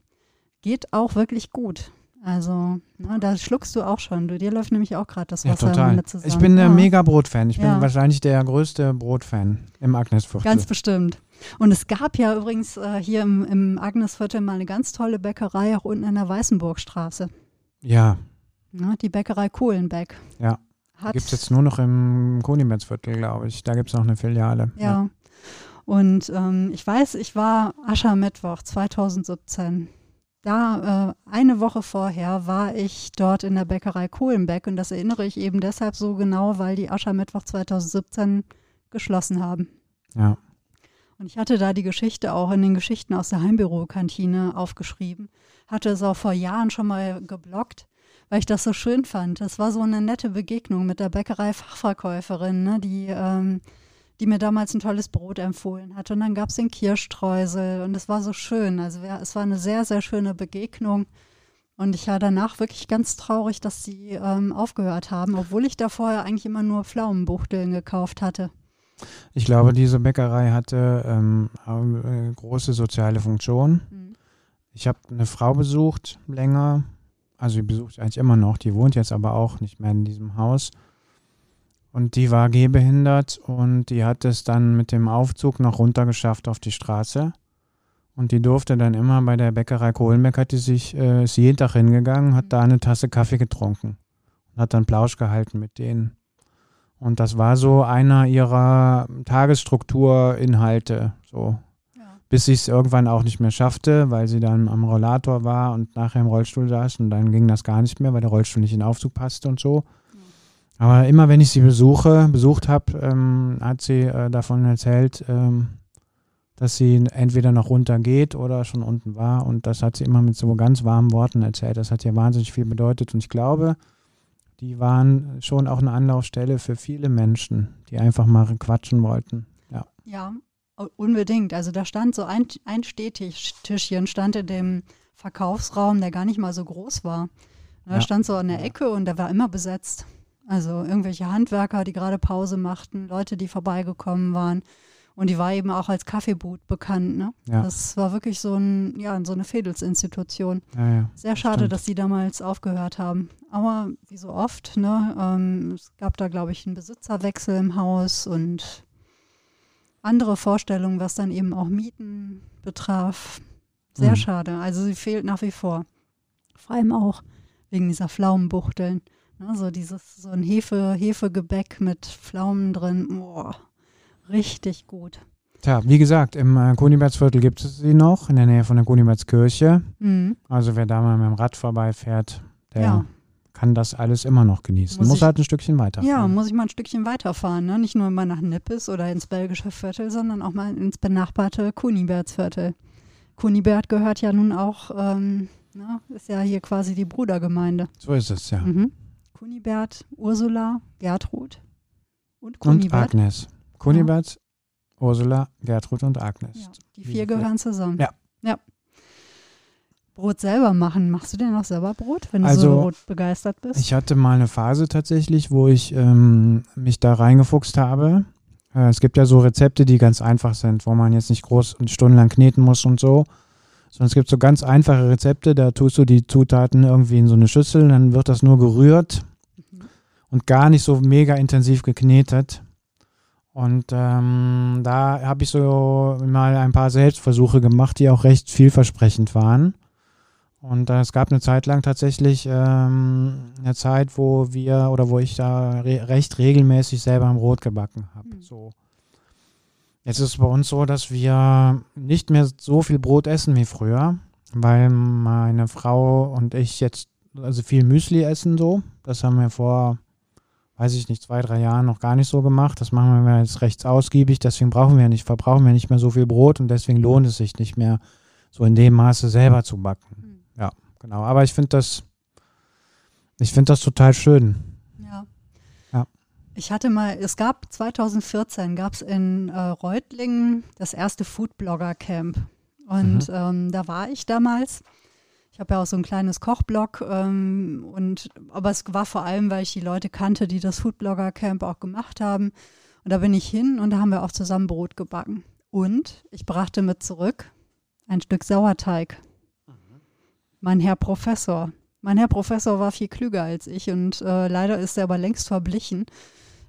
Geht auch wirklich gut. Also, ne, da schluckst du auch schon. Du, dir läuft nämlich auch gerade das Ja, Wasser im total. Zusammen. Ich bin der Ja. mega Brotfan. Ich bin Ja. wahrscheinlich der größte Brotfan im Agnesviertel. Ganz bestimmt. Und es gab ja übrigens äh, hier im, im Agnesviertel mal eine ganz tolle Bäckerei, auch unten in der Weißenburgstraße. ja, Ne, die Bäckerei Kohlenbeck. Ja. Gibt es jetzt nur noch im Konimertsviertel, glaube ich. Da gibt es noch eine Filiale. Ja. Und ähm, ich weiß, ich war Aschermittwoch 2017. Da, äh, eine Woche vorher, war ich dort in der Bäckerei Kohlenbeck und das erinnere ich eben deshalb so genau, weil die Aschermittwoch 2017 geschlossen haben. ja. Und ich hatte da die Geschichte auch in den Geschichten aus der Heimbürokantine aufgeschrieben. Hatte es auch vor Jahren schon mal geblockt, weil ich das so schön fand. Das war so eine nette Begegnung mit der Bäckerei-Fachverkäuferin, ne, die, ähm, die mir damals ein tolles Brot empfohlen hat. Und dann gab es den Kirschstreusel und es war so schön. Also es war eine sehr, sehr schöne Begegnung. Und ich war danach wirklich ganz traurig, dass sie ähm, aufgehört haben, obwohl ich da vorher eigentlich immer nur Pflaumenbuchteln gekauft hatte. Ich glaube, diese Bäckerei hatte ähm, äh, große soziale Funktion. Mhm. Ich habe eine Frau besucht, länger. Also die besucht ich eigentlich immer noch. Die wohnt jetzt aber auch nicht mehr in diesem Haus. Und die war gehbehindert und die hat es dann mit dem Aufzug noch runter geschafft auf die Straße. Und die durfte dann immer bei der Bäckerei Kohlenbeck, hat die sich, äh, ist jeden Tag hingegangen, hat da eine Tasse Kaffee getrunken und hat dann Plausch gehalten mit denen. Und das war so einer ihrer Tagesstrukturinhalte, so Ja. bis sie es irgendwann auch nicht mehr schaffte, weil sie dann am Rollator war und nachher im Rollstuhl saß und dann ging das gar nicht mehr, weil der Rollstuhl nicht in den Aufzug passte und so. Aber immer wenn ich sie besuche, besucht habe, ähm, hat sie äh, davon erzählt, ähm, dass sie entweder noch runter geht oder schon unten war und das hat sie immer mit so ganz warmen Worten erzählt. Das hat ihr wahnsinnig viel bedeutet und ich glaube, die waren schon auch eine Anlaufstelle für viele Menschen, die einfach mal quatschen wollten. Ja. Ja, unbedingt. Also da stand so ein, ein Stehtischchen, stand in dem Verkaufsraum, der gar nicht mal so groß war. Da Ja. stand so an der Ecke und der war immer besetzt. Also irgendwelche Handwerker, die gerade Pause machten, Leute, die vorbeigekommen waren. Und die war eben auch als Kaffeeboot bekannt. Ne? Ja. Das war wirklich so, ein, ja, so eine Fädelsinstitution. Ja, ja. Sehr schade, stimmt. dass die damals aufgehört haben. Aber wie so oft, ne, ähm, es gab da, glaube ich, einen Besitzerwechsel im Haus und andere Vorstellungen, was dann eben auch Mieten betraf. Sehr Mhm. schade. Also sie fehlt nach wie vor. Vor allem auch wegen dieser Pflaumenbuchteln. Ne, so dieses, so ein Hefe, Hefegebäck mit Pflaumen drin. Boah, richtig gut. Tja, wie gesagt, im äh, Kunibertsviertel gibt es sie noch, in der Nähe von der Kunibertskirche. Mhm. Also wer da mal mit dem Rad vorbeifährt, der Ja. kann das alles immer noch genießen. Muss Muss, ich- halt ein Stückchen weiter. Ja, muss ich mal ein Stückchen weiterfahren. Ne? Nicht nur mal nach Nippes oder ins belgische Viertel, sondern auch mal ins benachbarte Kunibertsviertel. Kunibert gehört ja nun auch, ähm, ne? ist ja hier quasi die Brudergemeinde. So ist es, ja. Mhm. Kunibert, Ursula, Gertrud und Und Kunibert. Agnes. Kunibert, Ursula, Gertrud und Agnes. Ja, die vier gehören zusammen. Ja. ja. Brot selber machen. Machst du denn auch selber Brot, wenn du Also, so Brot begeistert bist? Ich hatte mal eine Phase tatsächlich, wo ich ähm, mich da reingefuchst habe. Äh, es gibt ja so Rezepte, die ganz einfach sind, wo man jetzt nicht groß und stundenlang kneten muss und so. Sondern es gibt so ganz einfache Rezepte, da tust du die Zutaten irgendwie in so eine Schüssel, dann wird das nur gerührt. Und gar nicht so mega intensiv geknetet. Und ähm, da habe ich so mal ein paar Selbstversuche gemacht, die auch recht vielversprechend waren. Und äh, es gab eine Zeit lang tatsächlich ähm, eine Zeit, wo wir oder wo ich da re recht regelmäßig selber ein Brot gebacken habe. Mhm. So. Jetzt ist es bei uns so, dass wir nicht mehr so viel Brot essen wie früher, weil meine Frau und ich jetzt also viel Müsli essen so. Das haben wir vor, weiß ich nicht, zwei, drei Jahren noch gar nicht so gemacht. Das machen wir jetzt recht ausgiebig. Deswegen brauchen wir nicht, verbrauchen wir nicht mehr so viel Brot und deswegen lohnt es sich nicht mehr so in dem Maße selber zu backen. Mhm. Genau, aber ich finde das, ich finde das total schön. Ja. Ja. Ich hatte mal, es gab 2014 gab es in äh, Reutlingen das erste Foodblogger Camp. Und Mhm. ähm, da war ich damals. Ich habe ja auch so ein kleines Kochblog ähm, und aber es war vor allem, weil ich die Leute kannte, die das Foodblogger Camp auch gemacht haben. Und da bin ich hin und da haben wir auch zusammen Brot gebacken. Und ich brachte mit zurück ein Stück Sauerteig. Mein Herr Professor. Mein Herr Professor war viel klüger als ich und äh, leider ist er aber längst verblichen.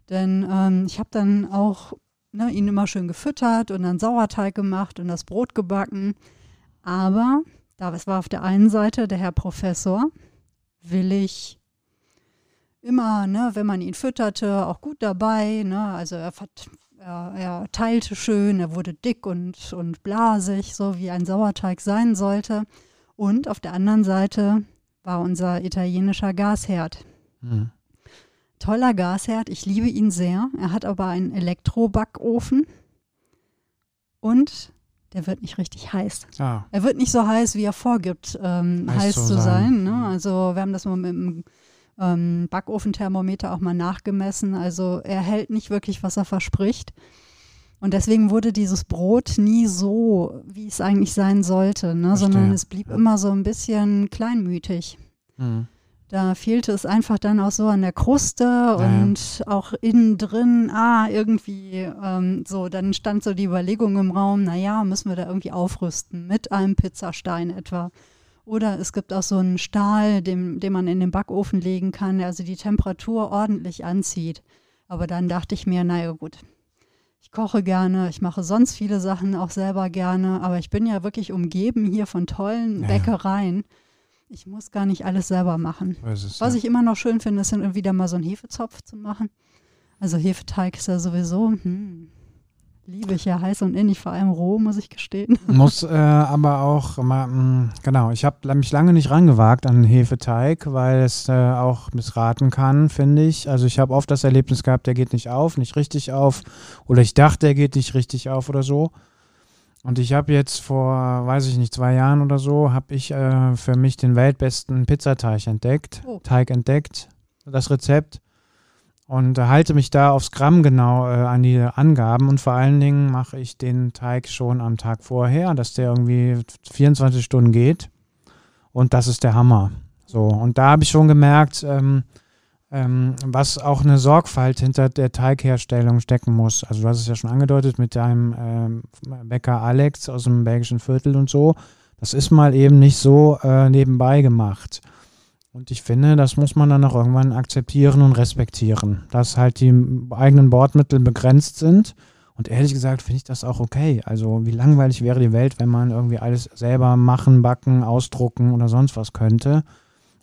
Denn ähm, ich habe dann auch ne, ihn immer schön gefüttert und dann Sauerteig gemacht und das Brot gebacken. Aber da es war auf der einen Seite der Herr Professor, willig, immer, ne, wenn man ihn fütterte, auch gut dabei. Ne, also er, er, er teilte schön, er wurde dick und, und blasig, so wie ein Sauerteig sein sollte. Und auf der anderen Seite war unser italienischer Gasherd. Mhm. Toller Gasherd, ich liebe ihn sehr. Er hat aber einen Elektrobackofen und der wird nicht richtig heiß. Ah, Er wird nicht so heiß, wie er vorgibt, ähm, heiß, Heiß zu sein. sein. ne? Mhm. Also wir haben das mal mit dem ähm, Backofenthermometer auch mal nachgemessen. Also er hält nicht wirklich, was er verspricht. Und deswegen wurde dieses Brot nie so, wie es eigentlich sein sollte, ne? Sondern es blieb immer so ein bisschen kleinmütig. mhm. Da fehlte es einfach dann auch so an der Kruste ja. und auch innen drin, ah, irgendwie ähm, so, dann stand so die Überlegung im Raum, naja, müssen wir da irgendwie aufrüsten mit einem Pizzastein etwa. Oder es gibt auch so einen Stahl, den, den man in den Backofen legen kann, der also die Temperatur ordentlich anzieht. Aber dann dachte ich mir, naja gut, ich koche gerne, ich mache sonst viele Sachen auch selber gerne, aber ich bin ja wirklich umgeben hier von tollen Ja. Bäckereien. Ich muss gar nicht alles selber machen. es. Was ja. ich immer noch schön finde, ist wieder mal so einen Hefezopf zu machen. Also Hefeteig ist ja sowieso, hm, liebe ich ja heiß und innig, vor allem roh, muss ich gestehen. *laughs* Muss äh, aber auch mal, mh, genau, ich habe mich lange nicht rangewagt an Hefeteig, weil es äh, auch missraten kann, finde ich. Also ich habe oft das Erlebnis gehabt, der geht nicht auf, nicht richtig auf oder ich dachte, der geht nicht richtig auf oder so. Und ich habe jetzt vor, weiß ich nicht, zwei Jahren oder so, habe ich äh, für mich den weltbesten Pizzateig entdeckt, Oh. Teig entdeckt, das Rezept und äh, halte mich da aufs Gramm genau äh, an die Angaben und vor allen Dingen mache ich den Teig schon am Tag vorher, dass der irgendwie 24 Stunden geht und das ist der Hammer. So und da habe ich schon gemerkt, ähm, ähm, was auch eine Sorgfalt hinter der Teigherstellung stecken muss. Also du hast es ja schon angedeutet mit deinem ähm, Bäcker Alex aus dem belgischen Viertel und so. Das ist mal eben nicht so äh, nebenbei gemacht. Und ich finde, das muss man dann auch irgendwann akzeptieren und respektieren, dass halt die eigenen Bordmittel begrenzt sind. Und ehrlich gesagt finde ich das auch okay. Also wie langweilig wäre die Welt, wenn man irgendwie alles selber machen, backen, ausdrucken oder sonst was könnte.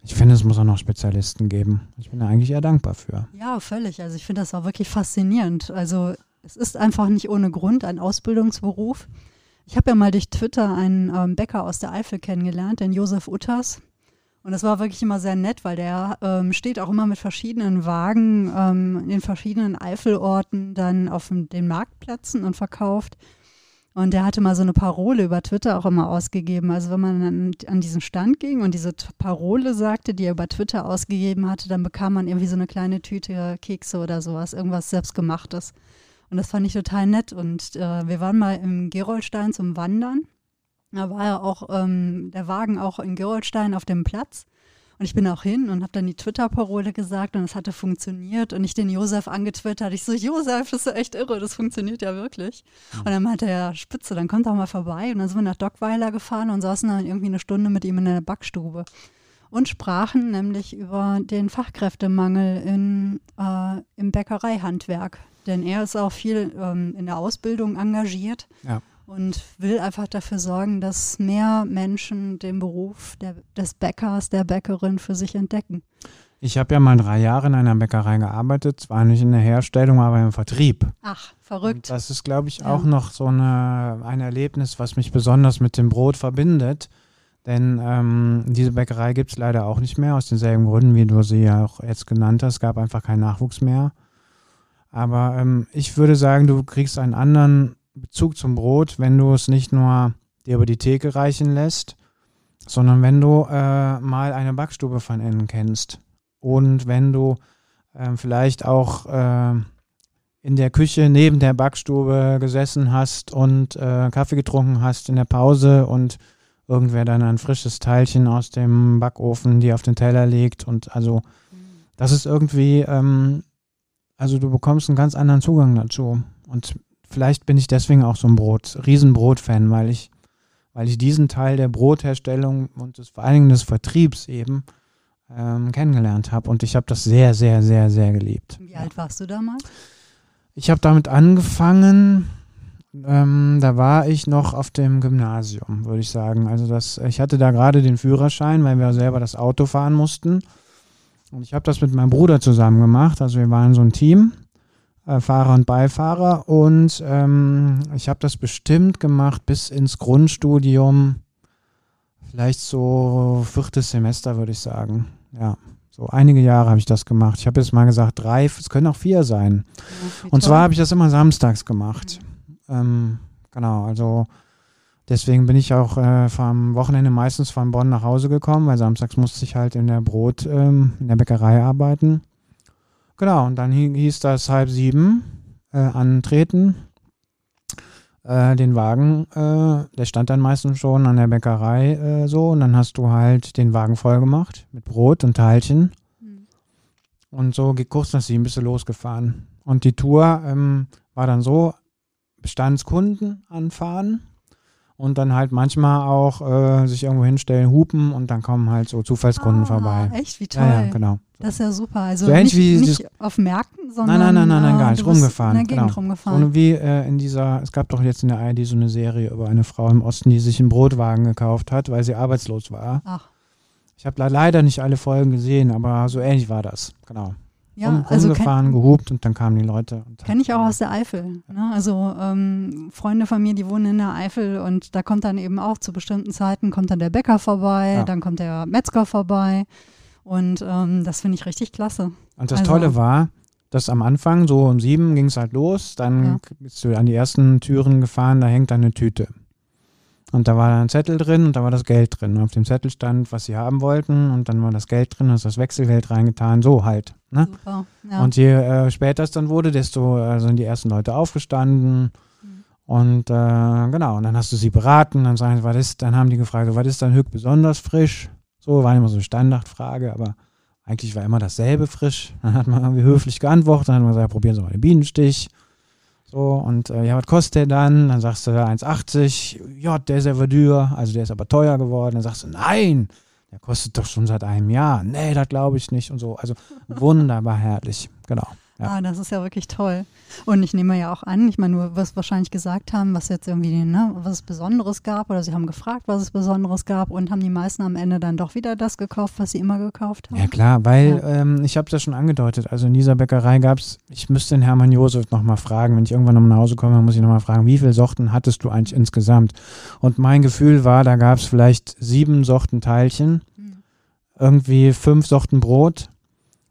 Ich finde, es muss auch noch Spezialisten geben. Ich bin da eigentlich eher dankbar für. Ja, völlig. Also ich finde das auch wirklich faszinierend. Also es ist einfach nicht ohne Grund ein Ausbildungsberuf. Ich habe ja mal durch Twitter einen ähm, Bäcker aus der Eifel kennengelernt, den Josef Utters. Und das war wirklich immer sehr nett, weil der ähm, steht auch immer mit verschiedenen Wagen ähm, in verschiedenen Eifelorten dann auf den Marktplätzen und verkauft. Und der hatte mal so eine Parole über Twitter auch immer ausgegeben. Also wenn man an, an diesen Stand ging und diese Parole sagte, die er über Twitter ausgegeben hatte, dann bekam man irgendwie so eine kleine Tüte Kekse oder sowas, irgendwas selbstgemachtes. Und das fand ich total nett. Und äh, wir waren mal im Gerolstein zum Wandern. Da war ja auch ähm, der Wagen auch in Gerolstein auf dem Platz. Und ich bin auch hin und habe dann die Twitter-Parole gesagt und es hatte funktioniert. Und ich den Josef angetwittert. Ich so, Josef, das ist ja echt irre, das funktioniert ja wirklich. Und dann meinte er, Spitze, dann kommt doch mal vorbei. Und dann sind wir nach Dockweiler gefahren und saßen dann irgendwie eine Stunde mit ihm in der Backstube. Und sprachen nämlich über den Fachkräftemangel in, äh, im Bäckereihandwerk. Denn er ist auch viel ähm, in der Ausbildung engagiert. Ja und will einfach dafür sorgen, dass mehr Menschen den Beruf der, des Bäckers, der Bäckerin für sich entdecken. Ich habe ja mal drei Jahre in einer Bäckerei gearbeitet, zwar nicht in der Herstellung, aber im Vertrieb. Ach, verrückt. Und das ist, glaube ich, auch ja. noch so eine, ein Erlebnis, was mich besonders mit dem Brot verbindet. Denn ähm, diese Bäckerei gibt es leider auch nicht mehr, aus denselben Gründen, wie du sie ja auch jetzt genannt hast. Es gab einfach keinen Nachwuchs mehr. Aber ähm, ich würde sagen, du kriegst einen anderen Bezug zum Brot, wenn du es nicht nur dir über die Theke reichen lässt, sondern wenn du äh, mal eine Backstube von innen kennst und wenn du äh, vielleicht auch äh, in der Küche neben der Backstube gesessen hast und äh, Kaffee getrunken hast in der Pause und irgendwer dann ein frisches Teilchen aus dem Backofen dir auf den Teller legt und also das ist irgendwie, ähm, also du bekommst einen ganz anderen Zugang dazu und vielleicht bin ich deswegen auch so ein Brot, Riesenbrot-Fan, weil ich, weil ich diesen Teil der Brotherstellung und des, vor allen Dingen des Vertriebs eben ähm, kennengelernt habe. Und ich habe das sehr, sehr, sehr, sehr geliebt. Wie alt warst du damals? Ich habe damit angefangen, ähm, da war ich noch auf dem Gymnasium, würde ich sagen. Also das, ich hatte da gerade den Führerschein, weil wir selber das Auto fahren mussten. Und ich habe das mit meinem Bruder zusammen gemacht. Also wir waren so ein Team äh, Fahrer und Beifahrer. Und ähm, ich habe das bestimmt gemacht bis ins Grundstudium, vielleicht so viertes Semester, würde ich sagen. Ja, so einige Jahre habe ich das gemacht. Ich habe jetzt mal gesagt drei, es können auch vier sein. Ja, und zwar habe ich das immer samstags gemacht. Mhm. Ähm, genau, also deswegen bin ich auch äh, vom Wochenende meistens von Bonn nach Hause gekommen, weil samstags musste ich halt in der Brot, ähm, in der Bäckerei arbeiten. Genau, und dann hieß das halb sieben äh, antreten. Äh, den Wagen, äh, der stand dann meistens schon an der Bäckerei äh, so und dann hast du halt den Wagen voll gemacht mit Brot und Teilchen. Mhm. Und so kurz nach sieben bist du losgefahren. Und die Tour ähm, war dann so, Bestandskunden anfahren und dann halt manchmal auch äh, sich irgendwo hinstellen, hupen und dann kommen halt so Zufallskunden ah, vorbei. Echt, wie toll. Ja, ja, genau. Das ist ja super. Also so nicht, nicht auf Märkten, sondern Nein, nein, nein, nein, nein gar nicht. Rumgefahren. In der Gegend genau. rumgefahren. So wie äh, in dieser, es gab doch jetzt in der ARD so eine Serie über eine Frau im Osten, die sich einen Brotwagen gekauft hat, weil sie arbeitslos war. Ach. Ich habe leider nicht alle Folgen gesehen, aber so ähnlich war das. Genau ja, rum, also rumgefahren, gehupt und dann kamen die Leute. Kenne ich auch aus der Eifel. Ne? Also ähm, Freunde von mir, die wohnen in der Eifel und da kommt dann eben auch zu bestimmten Zeiten, kommt dann der Bäcker vorbei, ja. dann kommt der Metzger vorbei und ähm, das finde ich richtig klasse. Und das also, Tolle war, dass am Anfang, so um sieben ging es halt los, dann ja. bist du an die ersten Türen gefahren, da hängt eine Tüte. Und da war ein Zettel drin und da war das Geld drin. Und auf dem Zettel stand, was sie haben wollten und dann war das Geld drin, hast das Wechselgeld reingetan, so halt. Ne? Super, ja. Und je äh, später es dann wurde, desto äh, sind die ersten Leute aufgestanden. Mhm. Und äh, genau, und dann hast du sie beraten, dann sagen, was ist, dann haben die gefragt, was ist dann höchst besonders frisch? So war immer so eine Standardfrage, aber Eigentlich war immer dasselbe frisch. Dann hat man irgendwie höflich geantwortet, dann hat man gesagt, probieren Sie mal den Bienenstich. So, und äh, ja, was kostet der dann? Dann sagst du 1,80. Ja, der ist aber dür, also der ist aber teuer geworden. Dann sagst du, nein, der kostet doch schon seit einem Jahr. Nee, das glaube ich nicht und so. Also wunderbar herrlich, genau. Ja. Ah, das ist ja wirklich toll. Und ich nehme ja auch an, ich meine, du wirst wahrscheinlich gesagt haben, was jetzt irgendwie, ne, was es Besonderes gab oder sie haben gefragt, was es Besonderes gab und haben die meisten am Ende dann doch wieder das gekauft, was sie immer gekauft haben. Ja klar, weil ja. ähm, ich habe das schon angedeutet, also in dieser Bäckerei gab es, ich müsste den Hermann Josef nochmal fragen, wenn ich irgendwann noch nach Hause komme, muss ich nochmal fragen, wie viele Sorten hattest du eigentlich insgesamt? Und mein Gefühl war, da gab es vielleicht sieben Sorten Teilchen, hm. irgendwie fünf Sorten Brot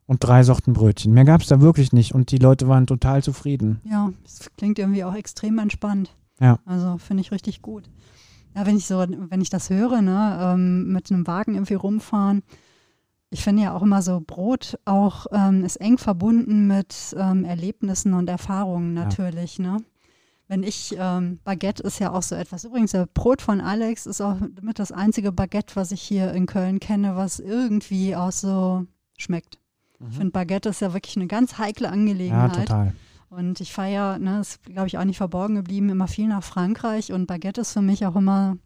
und drei Sorten Brötchen. Mehr gab es da wirklich nicht und die Leute waren total zufrieden. Ja, das klingt irgendwie auch extrem entspannt. Ja. Also finde ich richtig gut. Ja, wenn ich so, wenn ich das höre, ne, ähm, mit einem Wagen irgendwie rumfahren, ich finde ja auch immer so, Brot auch ähm, ist eng verbunden mit ähm, Erlebnissen und Erfahrungen natürlich, ja. ne? Wenn ich, ähm, Baguette ist ja auch so etwas. Übrigens, der Brot von Alex ist auch mit das einzige Baguette, was ich hier in Köln kenne, was irgendwie auch so schmeckt. Mhm. Ich finde, Baguette ist ja wirklich eine ganz heikle Angelegenheit. Ja, total. Und ich fahre ja, ne, ist glaube ich auch nicht verborgen geblieben, immer viel nach Frankreich und Baguette ist für mich auch immer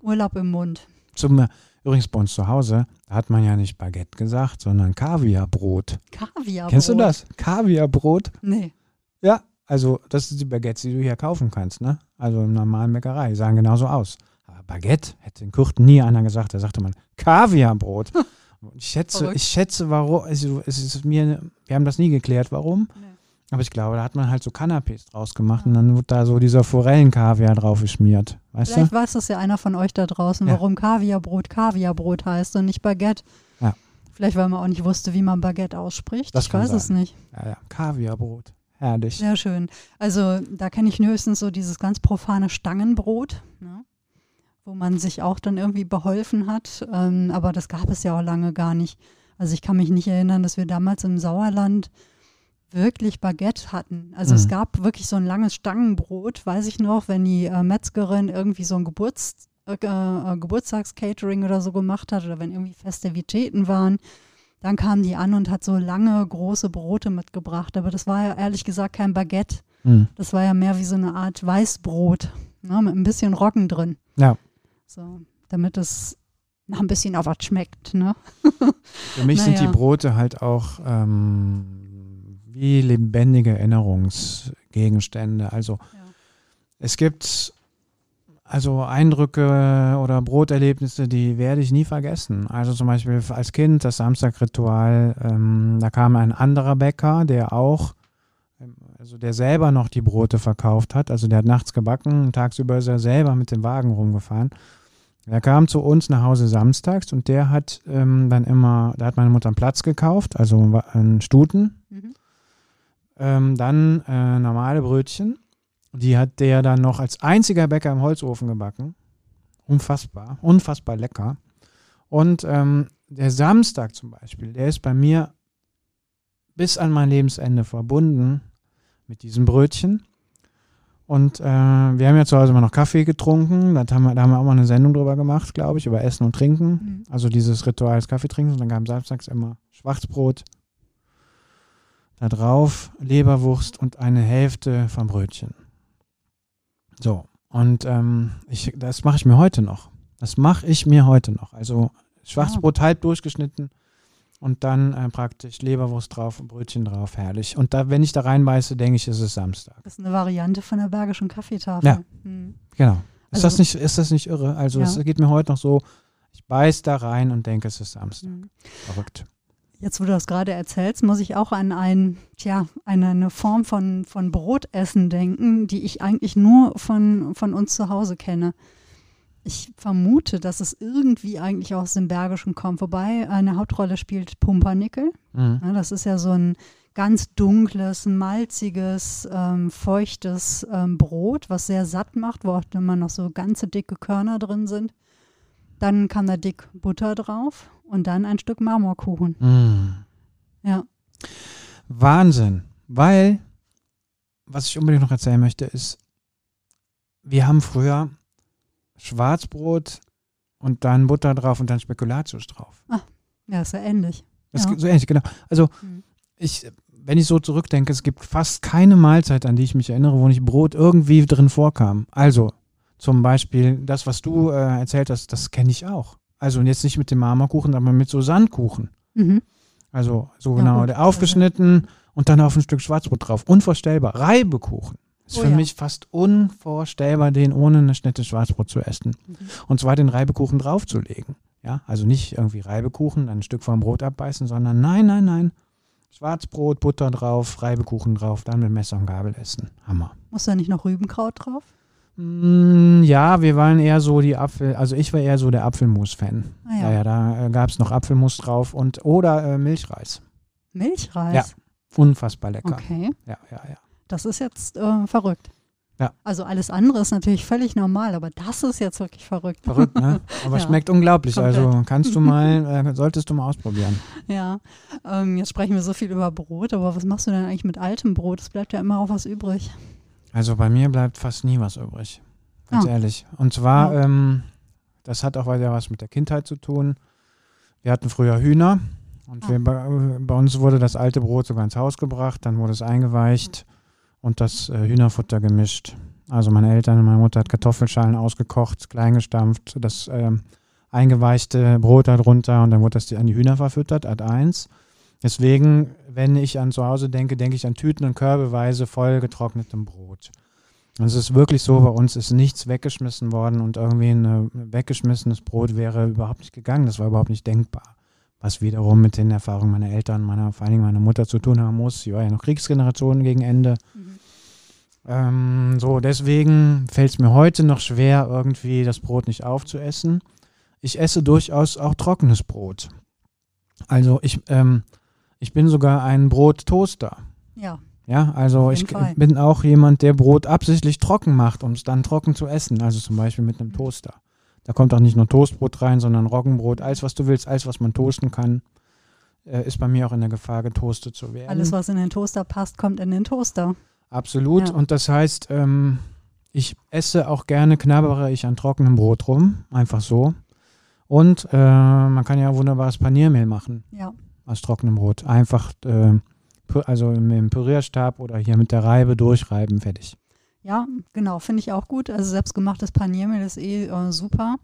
Urlaub im Mund. Zum, übrigens bei uns zu Hause, da hat man ja nicht Baguette gesagt, sondern Kaviarbrot. Kaviarbrot. Kennst du das? Kaviarbrot? Nee. Ja, also das ist die Baguette, die du hier kaufen kannst, ne? Also im normalen Bäckerei, die sahen genauso aus. Aber Baguette hätte in Kürten nie einer gesagt, da sagte man Kaviarbrot. *laughs* Ich schätze, ich schätze, warum, also es ist mir, wir haben das nie geklärt, warum. Nee. Aber ich glaube, da hat man halt so Canapés draus gemacht ja. und dann wird da so dieser Forellenkaviar drauf geschmiert. Weißt Vielleicht du? weiß das ja einer von euch da draußen, ja. warum Kaviarbrot Kaviarbrot heißt und nicht Baguette. Ja. Vielleicht, weil man auch nicht wusste, wie man Baguette ausspricht. Das ich weiß sein. es nicht. Ja, ja. Kaviarbrot. Herrlich. Sehr schön. Also da kenne ich höchstens so dieses ganz profane Stangenbrot. Ne? Wo man sich auch dann irgendwie beholfen hat. Ähm, aber das gab es ja auch lange gar nicht. Also ich kann mich nicht erinnern, dass wir damals im Sauerland wirklich Baguette hatten. Also mhm. es gab wirklich so ein langes Stangenbrot, weiß ich noch, wenn die äh, Metzgerin irgendwie so ein Geburts, äh, äh, Geburtstagscatering oder so gemacht hat oder wenn irgendwie Festivitäten waren, dann kam die an und hat so lange große Brote mitgebracht. Aber das war ja ehrlich gesagt kein Baguette. Mhm. Das war ja mehr wie so eine Art Weißbrot ne, mit ein bisschen Roggen drin. Ja. So, damit es noch ein bisschen auf was schmeckt. Ne? *laughs* Für mich naja. sind die Brote halt auch ähm, wie lebendige Erinnerungsgegenstände. Also ja. es gibt also Eindrücke oder Broterlebnisse, die werde ich nie vergessen. Also zum Beispiel als Kind das Samstagritual, ähm, da kam ein anderer Bäcker, der auch, ähm, also der selber noch die Brote verkauft hat. Also der hat nachts gebacken, tagsüber ist er selber mit dem Wagen rumgefahren. Er kam zu uns nach Hause samstags und der hat ähm, dann immer, da hat meine Mutter einen Platz gekauft, also einen Stuten. Mhm. Ähm, dann äh, normale Brötchen. Die hat der dann noch als einziger Bäcker im Holzofen gebacken. Unfassbar, unfassbar lecker. Und ähm, der Samstag zum Beispiel, der ist bei mir bis an mein Lebensende verbunden mit diesem Brötchen. Und äh, wir haben ja zu Hause immer noch Kaffee getrunken. Das haben wir, da haben wir auch mal eine Sendung drüber gemacht, glaube ich, über Essen und Trinken. Mhm. Also dieses Ritual des Kaffeetrinkens. Und dann gab es samstags immer Schwarzbrot. Da drauf Leberwurst und eine Hälfte vom Brötchen. So. Und ähm, ich, das mache ich mir heute noch. Das mache ich mir heute noch. Also Schwarzbrot ah. halb durchgeschnitten und dann äh, praktisch Leberwurst drauf und Brötchen drauf, herrlich. Und da, wenn ich da reinbeiße, denke ich, ist es Samstag. Das ist eine Variante von der Bergischen Kaffeetafel. Ja, hm. genau. Ist, also, das nicht, ist das nicht irre? Also es geht mir heute noch so, ich beiß da rein und denke, es ist Samstag. Hm. Verrückt. Jetzt, wo du das gerade erzählst, muss ich auch an ein, tja, eine, eine Form von, von Brotessen denken, die ich eigentlich nur von, von uns zu Hause kenne. Ich vermute, dass es irgendwie eigentlich aus dem Bergischen kommt, wobei eine Hauptrolle spielt Pumpernickel. Mhm. Ja, das ist ja so ein ganz dunkles, malziges, ähm, feuchtes ähm, Brot, was sehr satt macht, wo auch immer noch so ganze dicke Körner drin sind. Dann kam da dick Butter drauf und dann ein Stück Marmorkuchen. Mhm. Ja. Wahnsinn. Weil, was ich unbedingt noch erzählen möchte, ist, wir haben früher Schwarzbrot und dann Butter drauf und dann Spekulatius drauf. Ah, ja, ist ja ähnlich. Das Ja. so ähnlich, genau. Also Mhm. ich, wenn ich so zurückdenke, es gibt fast keine Mahlzeit, an die ich mich erinnere, wo nicht Brot irgendwie drin vorkam. Also zum Beispiel das, was du äh, erzählt hast, das kenne ich auch. Also jetzt nicht mit dem Marmorkuchen, aber mit so Sandkuchen. Mhm. Also so Ja, genau, gut. der aufgeschnitten und dann auf ein Stück Schwarzbrot drauf. Unvorstellbar. Reibekuchen. Ist Oh für ja. mich fast unvorstellbar, den ohne eine Schnitte Schwarzbrot zu essen. Mhm. Und zwar den Reibekuchen draufzulegen. Ja, also nicht irgendwie Reibekuchen, dann ein Stück vom Brot abbeißen, sondern nein, nein, nein. Schwarzbrot, Butter drauf, Reibekuchen drauf, dann mit Messer und Gabel essen. Hammer. Muss da nicht noch Rübenkraut drauf? Mm, ja, wir waren eher so die Apfel, also ich war eher so der Apfelmus-Fan. Ah ja. Ja, ja, da äh, gab es noch Apfelmus drauf und oder äh, Milchreis. Milchreis? Ja. Unfassbar lecker. Okay. Ja, ja, ja. Das ist jetzt äh, verrückt. Ja. Also alles andere ist natürlich völlig normal, aber das ist jetzt wirklich verrückt. Verrückt, ne? *laughs* Aber Ja. schmeckt unglaublich. Also Komplett. kannst du mal, *laughs* äh, solltest du mal ausprobieren. Ja, ähm, jetzt sprechen wir so viel über Brot, aber was machst du denn eigentlich mit altem Brot? Es bleibt ja immer auch was übrig. Also bei mir bleibt fast nie was übrig. Ganz Ah. ehrlich. Und zwar, Ja. ähm, das hat auch wieder was mit der Kindheit zu tun. Wir hatten früher Hühner und Ah. wir, bei, bei uns wurde das alte Brot sogar ins Haus gebracht, dann wurde es eingeweicht und das äh, Hühnerfutter gemischt. Also meine Eltern und meine Mutter hat Kartoffelschalen ausgekocht, klein gestampft, das ähm, eingeweichte Brot darunter und dann wurde das an die Hühner verfüttert, Ad 1. Deswegen, wenn ich an zu Hause denke, denke ich an Tüten und körbeweise voll getrocknetem Brot. Und es ist wirklich so, bei uns ist nichts weggeschmissen worden und irgendwie ein äh, weggeschmissenes Brot wäre überhaupt nicht gegangen. Das war überhaupt nicht denkbar. Was wiederum mit den Erfahrungen meiner Eltern, meiner, vor allen Dingen meiner Mutter zu tun haben muss. Sie war ja noch Kriegsgeneration gegen Ende. Ähm, so, deswegen fällt es mir heute noch schwer, irgendwie das Brot nicht aufzuessen. Ich esse durchaus auch trockenes Brot. Also ich, ähm, ich bin sogar ein Brottoaster. Ja, Ja, also ich Fall. bin auch jemand, der Brot absichtlich trocken macht, um es dann trocken zu essen. Also zum Beispiel mit einem Mhm. Toaster. Da kommt auch nicht nur Toastbrot rein, sondern Roggenbrot, alles was du willst, alles was man toasten kann, äh, ist bei mir auch in der Gefahr, getoastet zu werden. alles, was in den Toaster passt, kommt in den Toaster. Absolut. Ja. Und das heißt, ähm, ich esse auch gerne, knabbere ich an trockenem Brot rum, einfach so. Und äh, man kann ja wunderbares Paniermehl machen Ja, aus trockenem Brot. Einfach, äh, also mit dem Pürierstab oder hier mit der Reibe durchreiben, fertig. Ja, genau, finde ich auch gut. Also selbstgemachtes Paniermehl ist eh äh, super.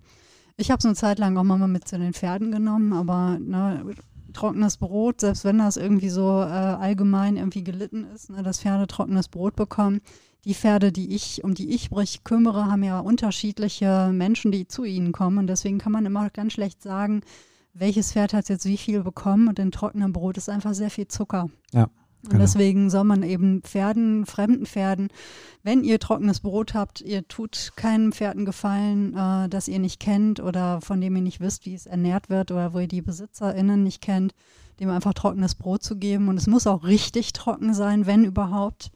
Ich habe es eine Zeit lang auch mal mit zu den Pferden genommen, aber ne, trockenes Brot, selbst wenn das irgendwie so äh, allgemein irgendwie gelitten ist, ne, dass Pferde trockenes Brot bekommen. Die Pferde, die ich, um die ich mich kümmere, haben ja unterschiedliche Menschen, die zu ihnen kommen. Und deswegen kann man immer ganz schlecht sagen, welches Pferd hat jetzt wie viel bekommen. Und in trockenem Brot ist einfach sehr viel Zucker. Ja, Und genau. deswegen soll man eben Pferden, fremden Pferden, wenn ihr trockenes Brot habt, ihr tut keinem Pferd einen Gefallen, äh, das ihr nicht kennt oder von dem ihr nicht wisst, wie es ernährt wird oder wo ihr die BesitzerInnen nicht kennt, dem einfach trockenes Brot zu geben. Und es muss auch richtig trocken sein, wenn überhaupt.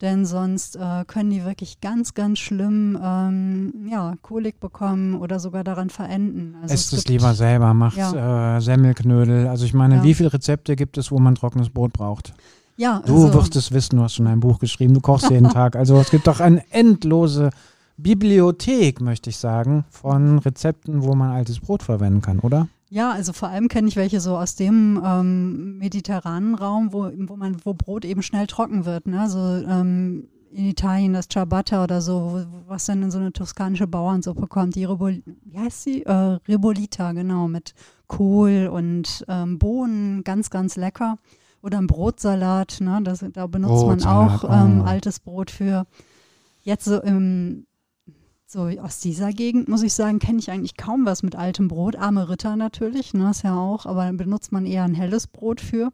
Denn sonst äh, können die wirklich ganz, ganz schlimm ähm, ja, Kolik bekommen oder sogar daran verenden. Also Esst es gibt- lieber selber, macht Ja. äh, Semmelknödel. Also ich meine, Ja. wie viele Rezepte gibt es, wo man trockenes Brot braucht? Ja, Du also- wirst es wissen, du hast schon ein Buch geschrieben, du kochst jeden *laughs* Tag. Also es gibt doch eine endlose Bibliothek, möchte ich sagen, von Rezepten, wo man altes Brot verwenden kann, oder? Ja, also vor allem kenne ich welche so aus dem ähm, mediterranen Raum, wo, wo man, wo Brot eben schnell trocken wird. Ne? Also ähm, in Italien das Ciabatta oder so, was dann in so eine toskanische Bauernsuppe kommt. Die Rebol wie heißt sie? Äh, Rebolita, genau, mit Kohl und ähm, Bohnen, ganz, ganz lecker. Oder ein Brotsalat, ne? das, da benutzt man Brotsalat, auch ähm, oh. altes Brot für. Jetzt so im so aus dieser Gegend, muss ich sagen, kenne ich eigentlich kaum was mit altem Brot. Arme Ritter natürlich, ne, ist ja auch, aber dann benutzt man eher ein helles Brot für.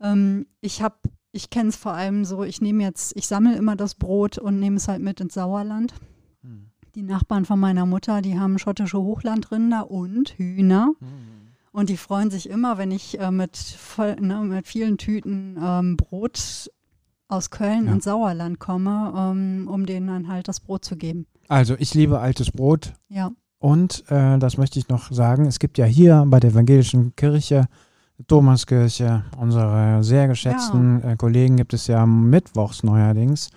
Ähm, ich habe, ich kenne es vor allem so, ich nehme jetzt, ich sammle immer das Brot und nehme es halt mit ins Sauerland. Die Nachbarn von meiner Mutter, die haben schottische Hochlandrinder und Hühner. Und die freuen sich immer, wenn ich äh, mit, voll, ne, mit vielen Tüten ähm, Brot aus Köln Ja. und Sauerland komme, ähm, um denen dann halt das Brot zu geben. Also ich liebe altes Brot Ja, und äh, das möchte ich noch sagen, es gibt ja hier bei der evangelischen Kirche, Thomaskirche, unsere sehr geschätzten äh, Kollegen gibt es ja mittwochs neuerdings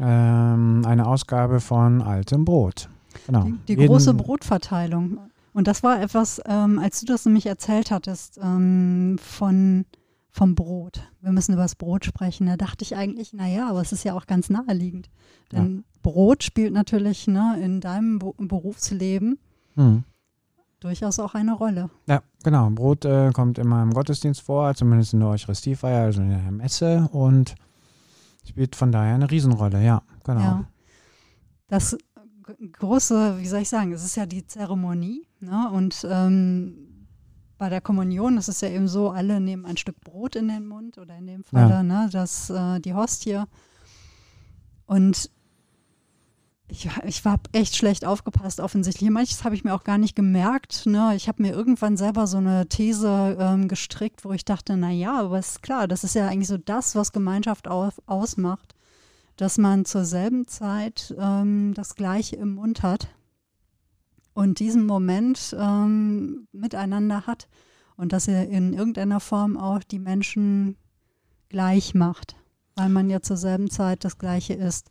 ähm, eine Ausgabe von altem Brot. Genau. die, die Jeden- große Brotverteilung. Und das war etwas, ähm, als du das nämlich erzählt hattest, ähm, von, vom Brot. Wir müssen über das Brot sprechen. Da dachte ich eigentlich, naja, aber es ist ja auch ganz naheliegend. Denn ja. Brot spielt natürlich ne, in deinem Bo Berufsleben mhm. durchaus auch eine Rolle. Ja, genau. Brot äh, kommt immer im Gottesdienst vor, zumindest in der Eucharistiefeier, also in der Messe und spielt von daher eine Riesenrolle, ja, genau. Ja. Das große, wie soll ich sagen, es ist ja die Zeremonie ne? und ähm, bei der Kommunion ist es ja eben so, alle nehmen ein Stück Brot in den Mund oder in dem Fall ja. ne, das, äh, die Hostie und ich, ich war echt schlecht aufgepasst offensichtlich. Manches habe ich mir auch gar nicht gemerkt. Ne? Ich habe mir irgendwann selber so eine These ähm, gestrickt, wo ich dachte, na ja, aber ist klar, das ist ja eigentlich so das, was Gemeinschaft auf, ausmacht, dass man zur selben Zeit ähm, das Gleiche im Mund hat und diesen Moment ähm, miteinander hat und dass er in irgendeiner Form auch die Menschen gleich macht, weil man ja zur selben Zeit das Gleiche ist.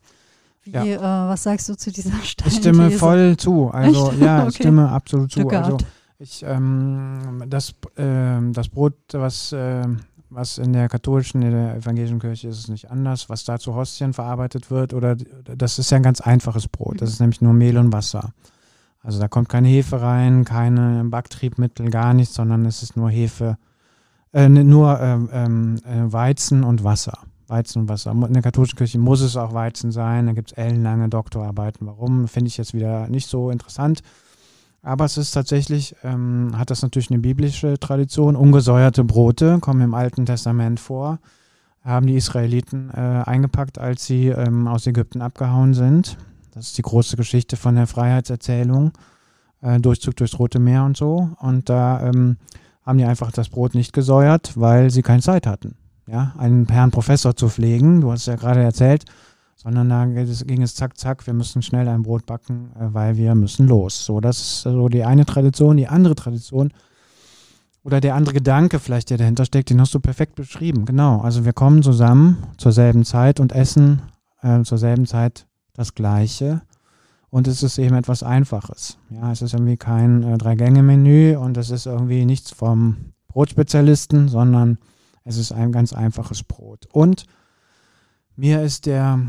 Wie, ja. äh, was sagst du zu dieser Stein *laughs* Ich stimme voll zu. Also Echt? ja, ich *laughs* okay. stimme absolut zu. Also ich ähm, das, äh, das Brot, was, äh, was in der katholischen, in der evangelischen Kirche ist es nicht anders, was da zu Hostien verarbeitet wird, oder das ist ja ein ganz einfaches Brot. Das ist nämlich nur Mehl und Wasser. Also da kommt keine Hefe rein, keine Backtriebmittel, gar nichts, sondern es ist nur Hefe, äh, nur ähm, ähm, äh, Weizen und Wasser. Weizen und Wasser. In der katholischen Kirche muss es auch Weizen sein. Da gibt es ellenlange Doktorarbeiten. Warum, finde ich jetzt wieder nicht so interessant. Aber es ist tatsächlich, ähm, hat das natürlich eine biblische Tradition. Ungesäuerte Brote kommen im Alten Testament vor. Haben die Israeliten äh, eingepackt, als sie ähm, aus Ägypten abgehauen sind. Das ist die große Geschichte von der Freiheitserzählung. Äh, Durchzug durchs Rote Meer und so. Und da ähm, haben die einfach das Brot nicht gesäuert, weil sie keine Zeit hatten ja, einen Herrn Professor zu pflegen, du hast ja gerade erzählt, sondern da ging es zack, zack, wir müssen schnell ein Brot backen, äh, weil wir müssen los. So, das ist so die eine Tradition. Die andere Tradition oder der andere Gedanke vielleicht, der dahinter steckt, den hast du perfekt beschrieben. Genau, also wir kommen zusammen zur selben Zeit und essen äh, zur selben Zeit das Gleiche. Und es ist eben etwas Einfaches. Ja, es ist irgendwie kein äh, Drei-Gänge-Menü und es ist irgendwie nichts vom Brotspezialisten, sondern es ist ein ganz einfaches Brot. Und mir ist der,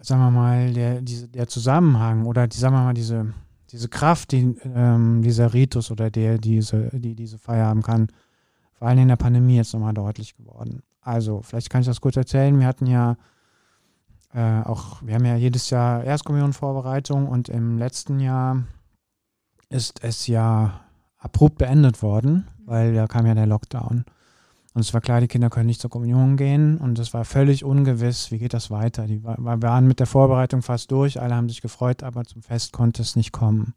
sagen wir mal, der, diese, der Zusammenhang oder die, sagen wir mal, diese, diese Kraft, die ähm, dieser Ritus oder der diese, die diese Feier haben kann, vor allem in der Pandemie jetzt nochmal deutlich geworden. Also, vielleicht kann ich das kurz erzählen. Wir hatten ja äh, auch, wir haben ja jedes Jahr Erstkommunionvorbereitung und im letzten Jahr ist es ja abrupt beendet worden, weil da kam ja der Lockdown. Und es war klar, die Kinder können nicht zur Kommunion gehen und es war völlig ungewiss, wie geht das weiter. Die war, waren mit der Vorbereitung fast durch, alle haben sich gefreut, aber zum Fest konnte es nicht kommen.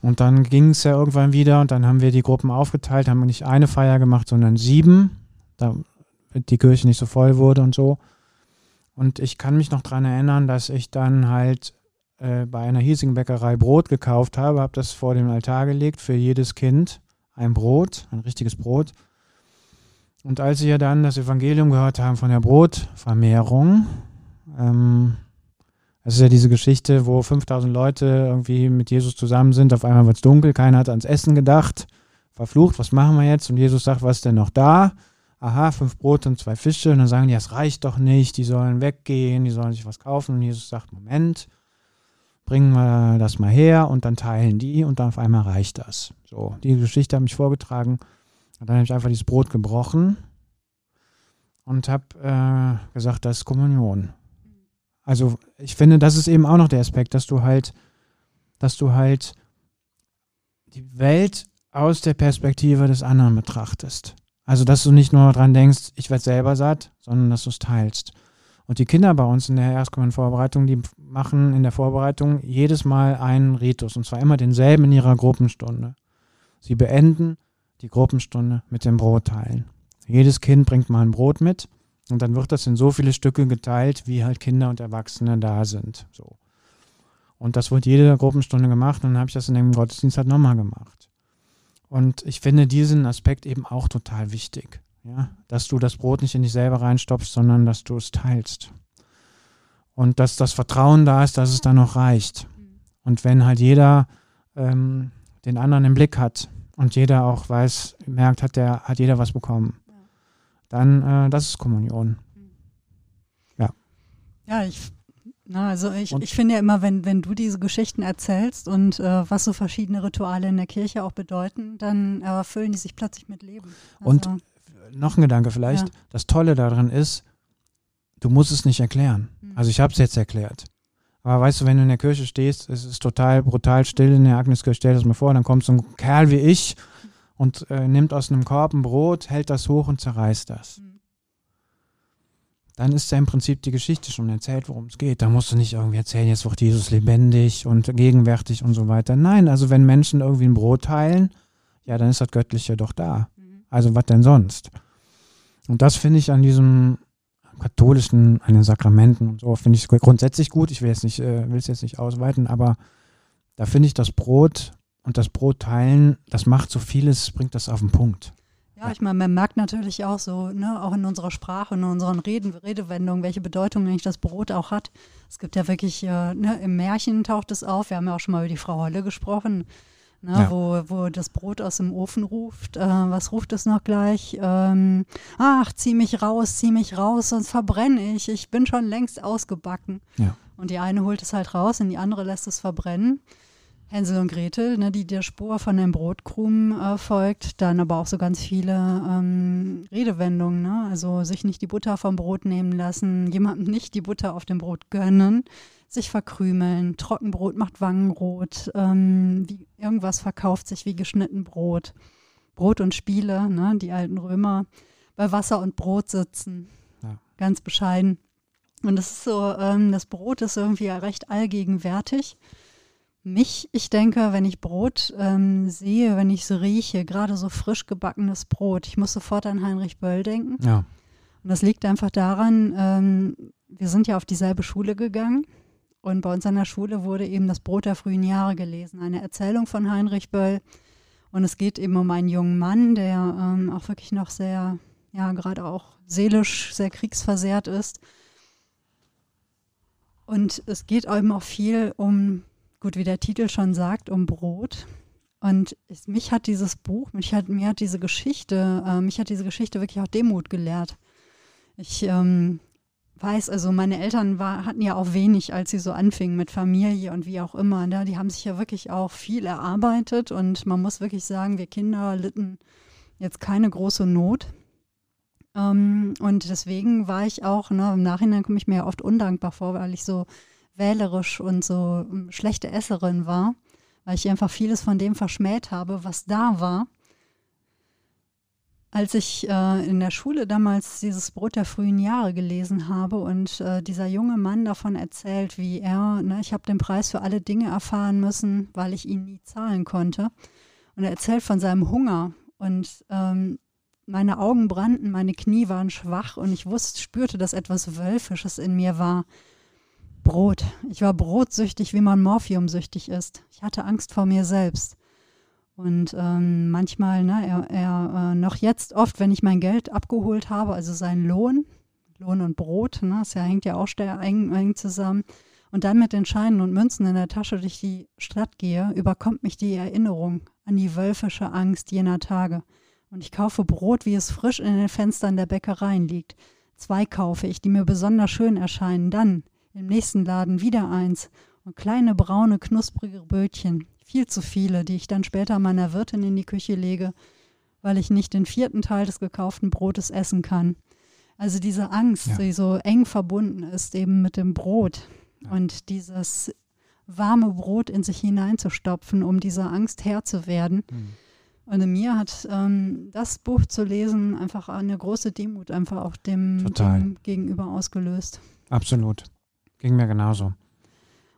Und dann ging es ja irgendwann wieder und dann haben wir die Gruppen aufgeteilt, haben nicht eine Feier gemacht, sondern sieben, damit die Kirche nicht so voll wurde und so. Und ich kann mich noch daran erinnern, dass ich dann halt äh, bei einer hiesigen Bäckerei Brot gekauft habe, habe das vor den Altar gelegt für jedes Kind, ein Brot, ein richtiges Brot und als sie ja dann das Evangelium gehört haben von der Brotvermehrung, ähm, das ist ja diese Geschichte, wo 5000 Leute irgendwie mit Jesus zusammen sind, auf einmal wird es dunkel, keiner hat ans Essen gedacht, verflucht, was machen wir jetzt? Und Jesus sagt, was ist denn noch da? Aha, fünf Brote und zwei Fische. Und dann sagen die, das reicht doch nicht, die sollen weggehen, die sollen sich was kaufen. Und Jesus sagt, Moment, bringen wir das mal her und dann teilen die und dann auf einmal reicht das. So, die Geschichte habe ich vorgetragen. Und dann habe ich einfach dieses Brot gebrochen und habe äh, gesagt, das ist Kommunion. Also ich finde, das ist eben auch noch der Aspekt, dass du halt, dass du halt die Welt aus der Perspektive des anderen betrachtest. Also dass du nicht nur dran denkst, ich werde selber satt, sondern dass du es teilst. Und die Kinder bei uns in der Erstkommunionvorbereitung, die machen in der Vorbereitung jedes Mal einen Ritus und zwar immer denselben in ihrer Gruppenstunde. Sie beenden die Gruppenstunde mit dem Brot teilen. Jedes Kind bringt mal ein Brot mit und dann wird das in so viele Stücke geteilt, wie halt Kinder und Erwachsene da sind. So. Und das wird jede Gruppenstunde gemacht und dann habe ich das in dem Gottesdienst halt nochmal gemacht. Und ich finde diesen Aspekt eben auch total wichtig. Ja? Dass du das Brot nicht in dich selber reinstopfst, sondern dass du es teilst. Und dass das Vertrauen da ist, dass es dann noch reicht. Und wenn halt jeder ähm, den anderen im Blick hat und jeder auch weiß, merkt, hat der, hat jeder was bekommen. Dann, äh, das ist Kommunion. Ja. Ja, ich, na, also ich, ich finde ja immer, wenn, wenn du diese Geschichten erzählst und äh, was so verschiedene Rituale in der Kirche auch bedeuten, dann erfüllen die sich plötzlich mit Leben. Also, und noch ein Gedanke vielleicht, ja. das Tolle daran ist, du musst es nicht erklären. Mhm. Also ich habe es jetzt erklärt. Aber weißt du, wenn du in der Kirche stehst, es ist total brutal still in der Agneskirche, stell das mir vor, dann kommt so ein Kerl wie ich und äh, nimmt aus einem Korb ein Brot, hält das hoch und zerreißt das. Mhm. Dann ist ja im Prinzip die Geschichte schon erzählt, worum es geht. Da musst du nicht irgendwie erzählen, jetzt wird Jesus lebendig und gegenwärtig und so weiter. Nein, also wenn Menschen irgendwie ein Brot teilen, ja, dann ist das Göttliche doch da. Mhm. Also was denn sonst? Und das finde ich an diesem katholischen, an den Sakramenten und so, finde ich grundsätzlich gut. Ich will es nicht, äh, es jetzt nicht ausweiten, aber da finde ich das Brot und das Brot teilen, das macht so vieles, bringt das auf den Punkt. Ja, ich meine, man merkt natürlich auch so, ne, auch in unserer Sprache, in unseren Reden, Redewendungen, welche Bedeutung eigentlich das Brot auch hat. Es gibt ja wirklich, äh, ne, im Märchen taucht es auf, wir haben ja auch schon mal über die Frau Holle gesprochen, ne, ja. wo, wo das Brot aus dem Ofen ruft. Äh, was ruft es noch gleich? Ähm, ach, zieh mich raus, zieh mich raus, sonst verbrenne ich. Ich bin schon längst ausgebacken. Ja. Und die eine holt es halt raus und die andere lässt es verbrennen. Hänsel und Gretel, ne, die der Spur von dem Brotkrumen äh, folgt, dann aber auch so ganz viele ähm, Redewendungen, ne? also sich nicht die Butter vom Brot nehmen lassen, jemandem nicht die Butter auf dem Brot gönnen, sich verkrümeln, Trockenbrot macht Wangenrot, ähm, wie, irgendwas verkauft sich wie geschnitten Brot. Brot und Spiele, ne, die alten Römer, bei Wasser und Brot sitzen, ja. ganz bescheiden. Und das ist so, ähm, das Brot ist irgendwie recht allgegenwärtig. Mich, ich denke, wenn ich Brot ähm, sehe, wenn ich so rieche, gerade so frisch gebackenes Brot, ich muss sofort an Heinrich Böll denken. Ja. Und das liegt einfach daran, ähm, wir sind ja auf dieselbe Schule gegangen und bei uns an der Schule wurde eben das Brot der frühen Jahre gelesen, eine Erzählung von Heinrich Böll. Und es geht eben um einen jungen Mann, der ähm, auch wirklich noch sehr, ja, gerade auch seelisch sehr kriegsversehrt ist. Und es geht eben auch viel um, gut, wie der Titel schon sagt, um Brot. Und es, mich hat dieses Buch, mich hat, mir hat diese Geschichte, äh, mich hat diese Geschichte wirklich auch Demut gelehrt. Ich ähm, weiß, also meine Eltern war, hatten ja auch wenig, als sie so anfingen mit Familie und wie auch immer. Ne? Die haben sich ja wirklich auch viel erarbeitet und man muss wirklich sagen, wir Kinder litten jetzt keine große Not. Ähm, und deswegen war ich auch, ne, im Nachhinein komme ich mir ja oft undankbar vor, weil ich so wählerisch und so ähm, schlechte Esserin war, weil ich einfach vieles von dem verschmäht habe, was da war. Als ich äh, in der Schule damals dieses Brot der frühen Jahre gelesen habe und äh, dieser junge Mann davon erzählt, wie er, ne, ich habe den Preis für alle Dinge erfahren müssen, weil ich ihn nie zahlen konnte. Und er erzählt von seinem Hunger und ähm, meine Augen brannten, meine Knie waren schwach und ich wusste, spürte, dass etwas Wölfisches in mir war. Brot. Ich war brotsüchtig, wie man morphiumsüchtig ist. Ich hatte Angst vor mir selbst. Und ähm, manchmal, ne, er, er äh, noch jetzt oft, wenn ich mein Geld abgeholt habe, also seinen Lohn, Lohn und Brot, ne, das ja, hängt ja auch eng, eng zusammen, und dann mit den Scheinen und Münzen in der Tasche durch die Stadt gehe, überkommt mich die Erinnerung an die wölfische Angst jener Tage. Und ich kaufe Brot, wie es frisch in den Fenstern der Bäckereien liegt. Zwei kaufe ich, die mir besonders schön erscheinen, dann im nächsten Laden wieder eins und kleine braune, knusprige Brötchen, viel zu viele, die ich dann später meiner Wirtin in die Küche lege, weil ich nicht den vierten Teil des gekauften Brotes essen kann. Also diese Angst, ja. die so eng verbunden ist eben mit dem Brot ja. und dieses warme Brot in sich hineinzustopfen, um dieser Angst Herr zu werden. Mhm. Und mir hat ähm, das Buch zu lesen einfach eine große Demut einfach auch dem, dem Gegenüber ausgelöst. Absolut. Ging mir genauso.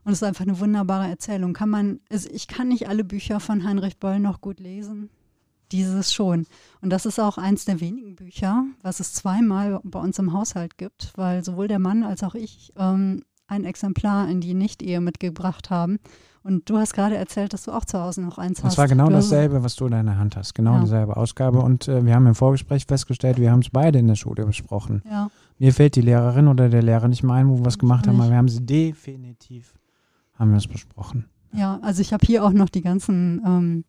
Und es ist einfach eine wunderbare Erzählung. Kann man, also ich kann nicht alle Bücher von Heinrich Böll noch gut lesen. Dieses schon. Und das ist auch eins der wenigen Bücher, was es zweimal bei uns im Haushalt gibt, weil sowohl der Mann als auch ich ähm, ein Exemplar in die Nicht-Ehe mitgebracht haben. Und du hast gerade erzählt, dass du auch zu Hause noch eins hast. Das war genau dasselbe, was du in deiner Hand hast. Genau ja. dieselbe Ausgabe. Und äh, wir haben im Vorgespräch festgestellt, wir haben es beide in der Schule besprochen. Ja. Mir fällt die Lehrerin oder der Lehrer nicht mehr ein, wo wir was gemacht haben, aber wir haben sie definitiv haben wir es besprochen. Ja, also ich habe hier auch noch die ganzen ähm,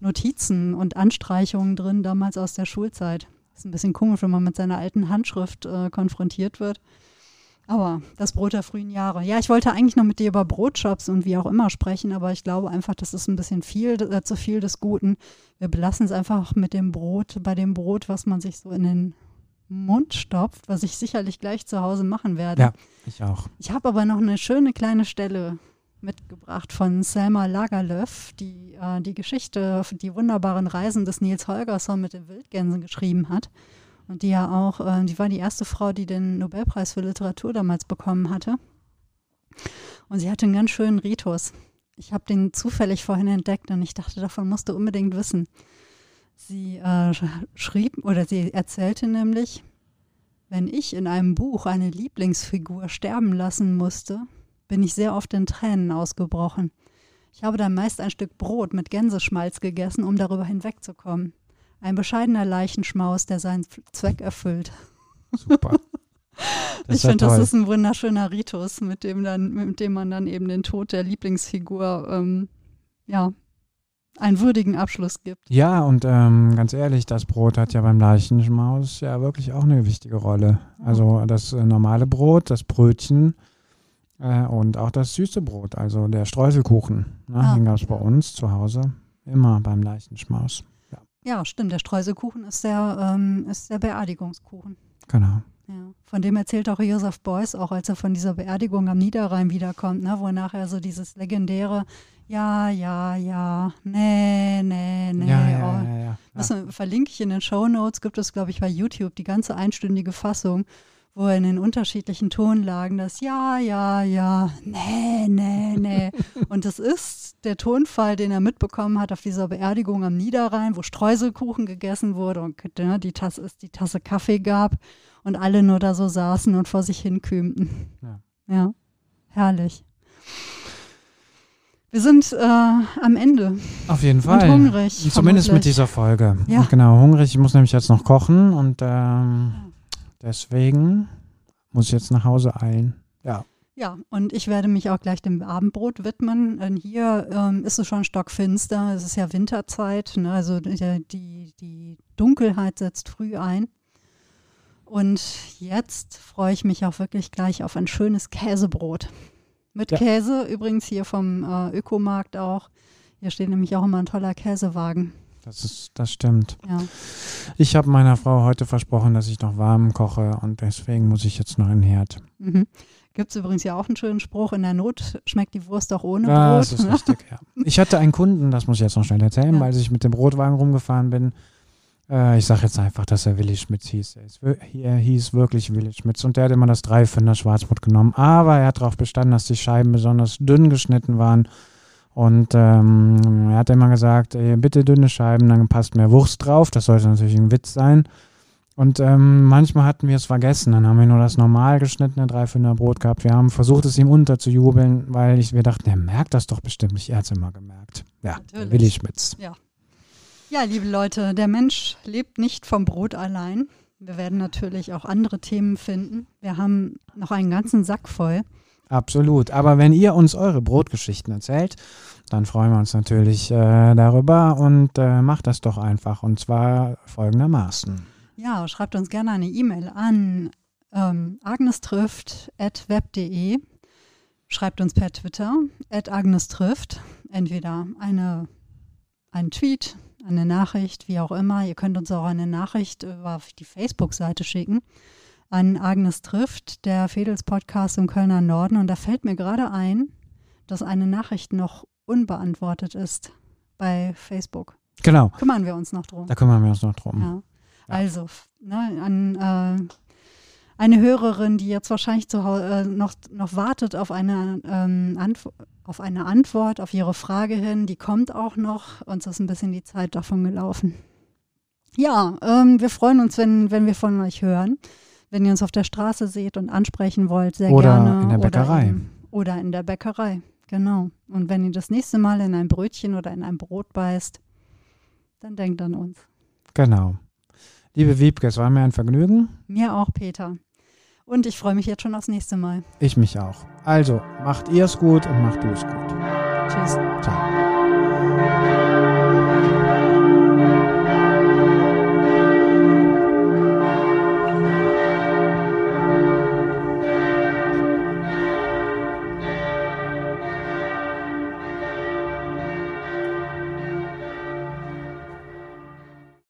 Notizen und Anstreichungen drin, damals aus der Schulzeit. Ist ein bisschen komisch, wenn man mit seiner alten Handschrift äh, konfrontiert wird. Aber das Brot der frühen Jahre. Ja, ich wollte eigentlich noch mit dir über Brotshops und wie auch immer sprechen, aber ich glaube einfach, das ist ein bisschen viel, äh, zu viel des Guten. Wir belassen es einfach mit dem Brot, bei dem Brot, was man sich so in den Mund stopft, was ich sicherlich gleich zu Hause machen werde. Ja, ich auch. Ich habe aber noch eine schöne kleine Stelle mitgebracht von Selma Lagerlöf, die äh, die Geschichte, die wunderbaren Reisen des Nils Holgersson mit den Wildgänsen geschrieben hat. Und die ja auch, äh, die war die erste Frau, die den Nobelpreis für Literatur damals bekommen hatte. Und sie hatte einen ganz schönen Ritus. Ich habe den zufällig vorhin entdeckt und ich dachte, davon musst du unbedingt wissen. Sie äh, schrieb oder sie erzählte nämlich, wenn ich in einem Buch eine Lieblingsfigur sterben lassen musste, bin ich sehr oft in Tränen ausgebrochen. Ich habe dann meist ein Stück Brot mit Gänseschmalz gegessen, um darüber hinwegzukommen. Ein bescheidener Leichenschmaus, der seinen Zweck erfüllt. Super. *laughs* ich finde, das ist ein wunderschöner Ritus, mit dem, dann, mit dem man dann eben den Tod der Lieblingsfigur ähm, ja, einen würdigen Abschluss gibt. Ja, und ähm, ganz ehrlich, das Brot hat ja beim Leichenschmaus ja wirklich auch eine wichtige Rolle. Also das äh, normale Brot, das Brötchen äh, und auch das süße Brot, also der Streuselkuchen, ne, ah, den gab es ja. bei uns zu Hause immer beim Leichenschmaus. Ja, ja stimmt. Der Streuselkuchen ist der, ähm, ist der Beerdigungskuchen. Genau. Ja, von dem erzählt auch Josef Beuys, auch als er von dieser Beerdigung am Niederrhein wiederkommt, ne, wo er nachher so dieses legendäre Ja, ja, ja, nee, nee, nee. Ja, ja, oh. ja, ja, Das verlinke ich in den Show Notes, gibt es, glaube ich, bei YouTube die ganze einstündige Fassung, wo er in den unterschiedlichen Tonlagen das Ja, ja, ja, nee, nee, nee. *laughs* Und das ist der Tonfall, den er mitbekommen hat auf dieser Beerdigung am Niederrhein, wo Streuselkuchen gegessen wurde und ne, die Tasse, es die Tasse Kaffee gab und alle nur da so saßen und vor sich hin kümmten. Ja. ja, herrlich. Wir sind äh, am Ende. Auf jeden Fall. Und hungrig. Zumindest mit dieser Folge. Ja. genau, hungrig. Ich muss nämlich jetzt noch kochen und ähm, Deswegen muss ich jetzt nach Hause eilen. Ja. Ja, und ich werde mich auch gleich dem Abendbrot widmen. Und hier ähm, ist es schon stockfinster. Es ist ja Winterzeit. Ne? Also die, die, die Dunkelheit setzt früh ein. Und jetzt freue ich mich auch wirklich gleich auf ein schönes Käsebrot. Mit ja. Käse, übrigens hier vom äh, Ökomarkt auch. Hier steht nämlich auch immer ein toller Käsewagen. Das, ist, das stimmt. Ja. Ich habe meiner Frau heute versprochen, dass ich noch warm koche und deswegen muss ich jetzt noch in den Herd. Mhm. Gibt es übrigens ja auch einen schönen Spruch, in der Not schmeckt die Wurst auch ohne ja, Brot. Das ist richtig, ja. Ich hatte einen Kunden, das muss ich jetzt noch schnell erzählen, ja. weil ich mit dem Brotwagen rumgefahren bin. Äh, ich sage jetzt einfach, dass er Willi Schmitz hieß. Er hieß wirklich Willi Schmitz und der hat immer das Dreifender Schwarzbrot genommen. Aber er hat darauf bestanden, dass die Scheiben besonders dünn geschnitten waren und ähm, er hat immer gesagt, ey, bitte dünne Scheiben, dann passt mehr Wurst drauf. Das sollte natürlich ein Witz sein. Und ähm, manchmal hatten wir es vergessen. Dann haben wir nur das normal geschnittene Dreiviertel Brot gehabt. Wir haben versucht, es ihm unterzujubeln, weil ich, wir dachten, er merkt das doch bestimmt nicht. Er hat es immer gemerkt. Ja, Natürlich. Willi Schmitz. Ja. ja, liebe Leute, der Mensch lebt nicht vom Brot allein. Wir werden natürlich auch andere Themen finden. Wir haben noch einen ganzen Sack voll. Absolut. Aber wenn ihr uns eure Brotgeschichten erzählt, dann freuen wir uns natürlich äh, darüber und äh, macht das doch einfach. Und zwar folgendermaßen. Ja, schreibt uns gerne eine E-Mail an ähm, agnestrifft.web.de. Schreibt uns per Twitter, at agnestrifft. Entweder eine, einen Tweet, eine Nachricht, wie auch immer. Ihr könnt uns auch eine Nachricht über die Facebook-Seite schicken an Agnes trifft, der Fedels Podcast im Kölner Norden. Und da fällt mir gerade ein, dass eine Nachricht noch unbeantwortet ist bei Facebook. Genau. Kümmern wir uns noch drum. Da kümmern wir uns noch drum. Ja. Also, ne, an äh, eine Hörerin, die jetzt wahrscheinlich zu Hause äh, noch, noch wartet auf eine, ähm, auf eine Antwort auf ihre Frage hin, die kommt auch noch. Uns ist ein bisschen die Zeit davon gelaufen. Ja, ähm, wir freuen uns, wenn, wenn wir von euch hören wenn ihr uns auf der Straße seht und ansprechen wollt, sehr oder gerne. In der Bäckerei. Oder in, oder in der Bäckerei, genau. Und wenn ihr das nächste Mal in ein Brötchen oder in ein Brot beißt, dann denkt an uns. Genau. Liebe Wiebke, es war mir ein Vergnügen. Mir auch, Peter. Und ich freue mich jetzt schon aufs nächste Mal. Ich mich auch. Also, macht ihr es gut und macht du es gut. Tschüss. Ciao.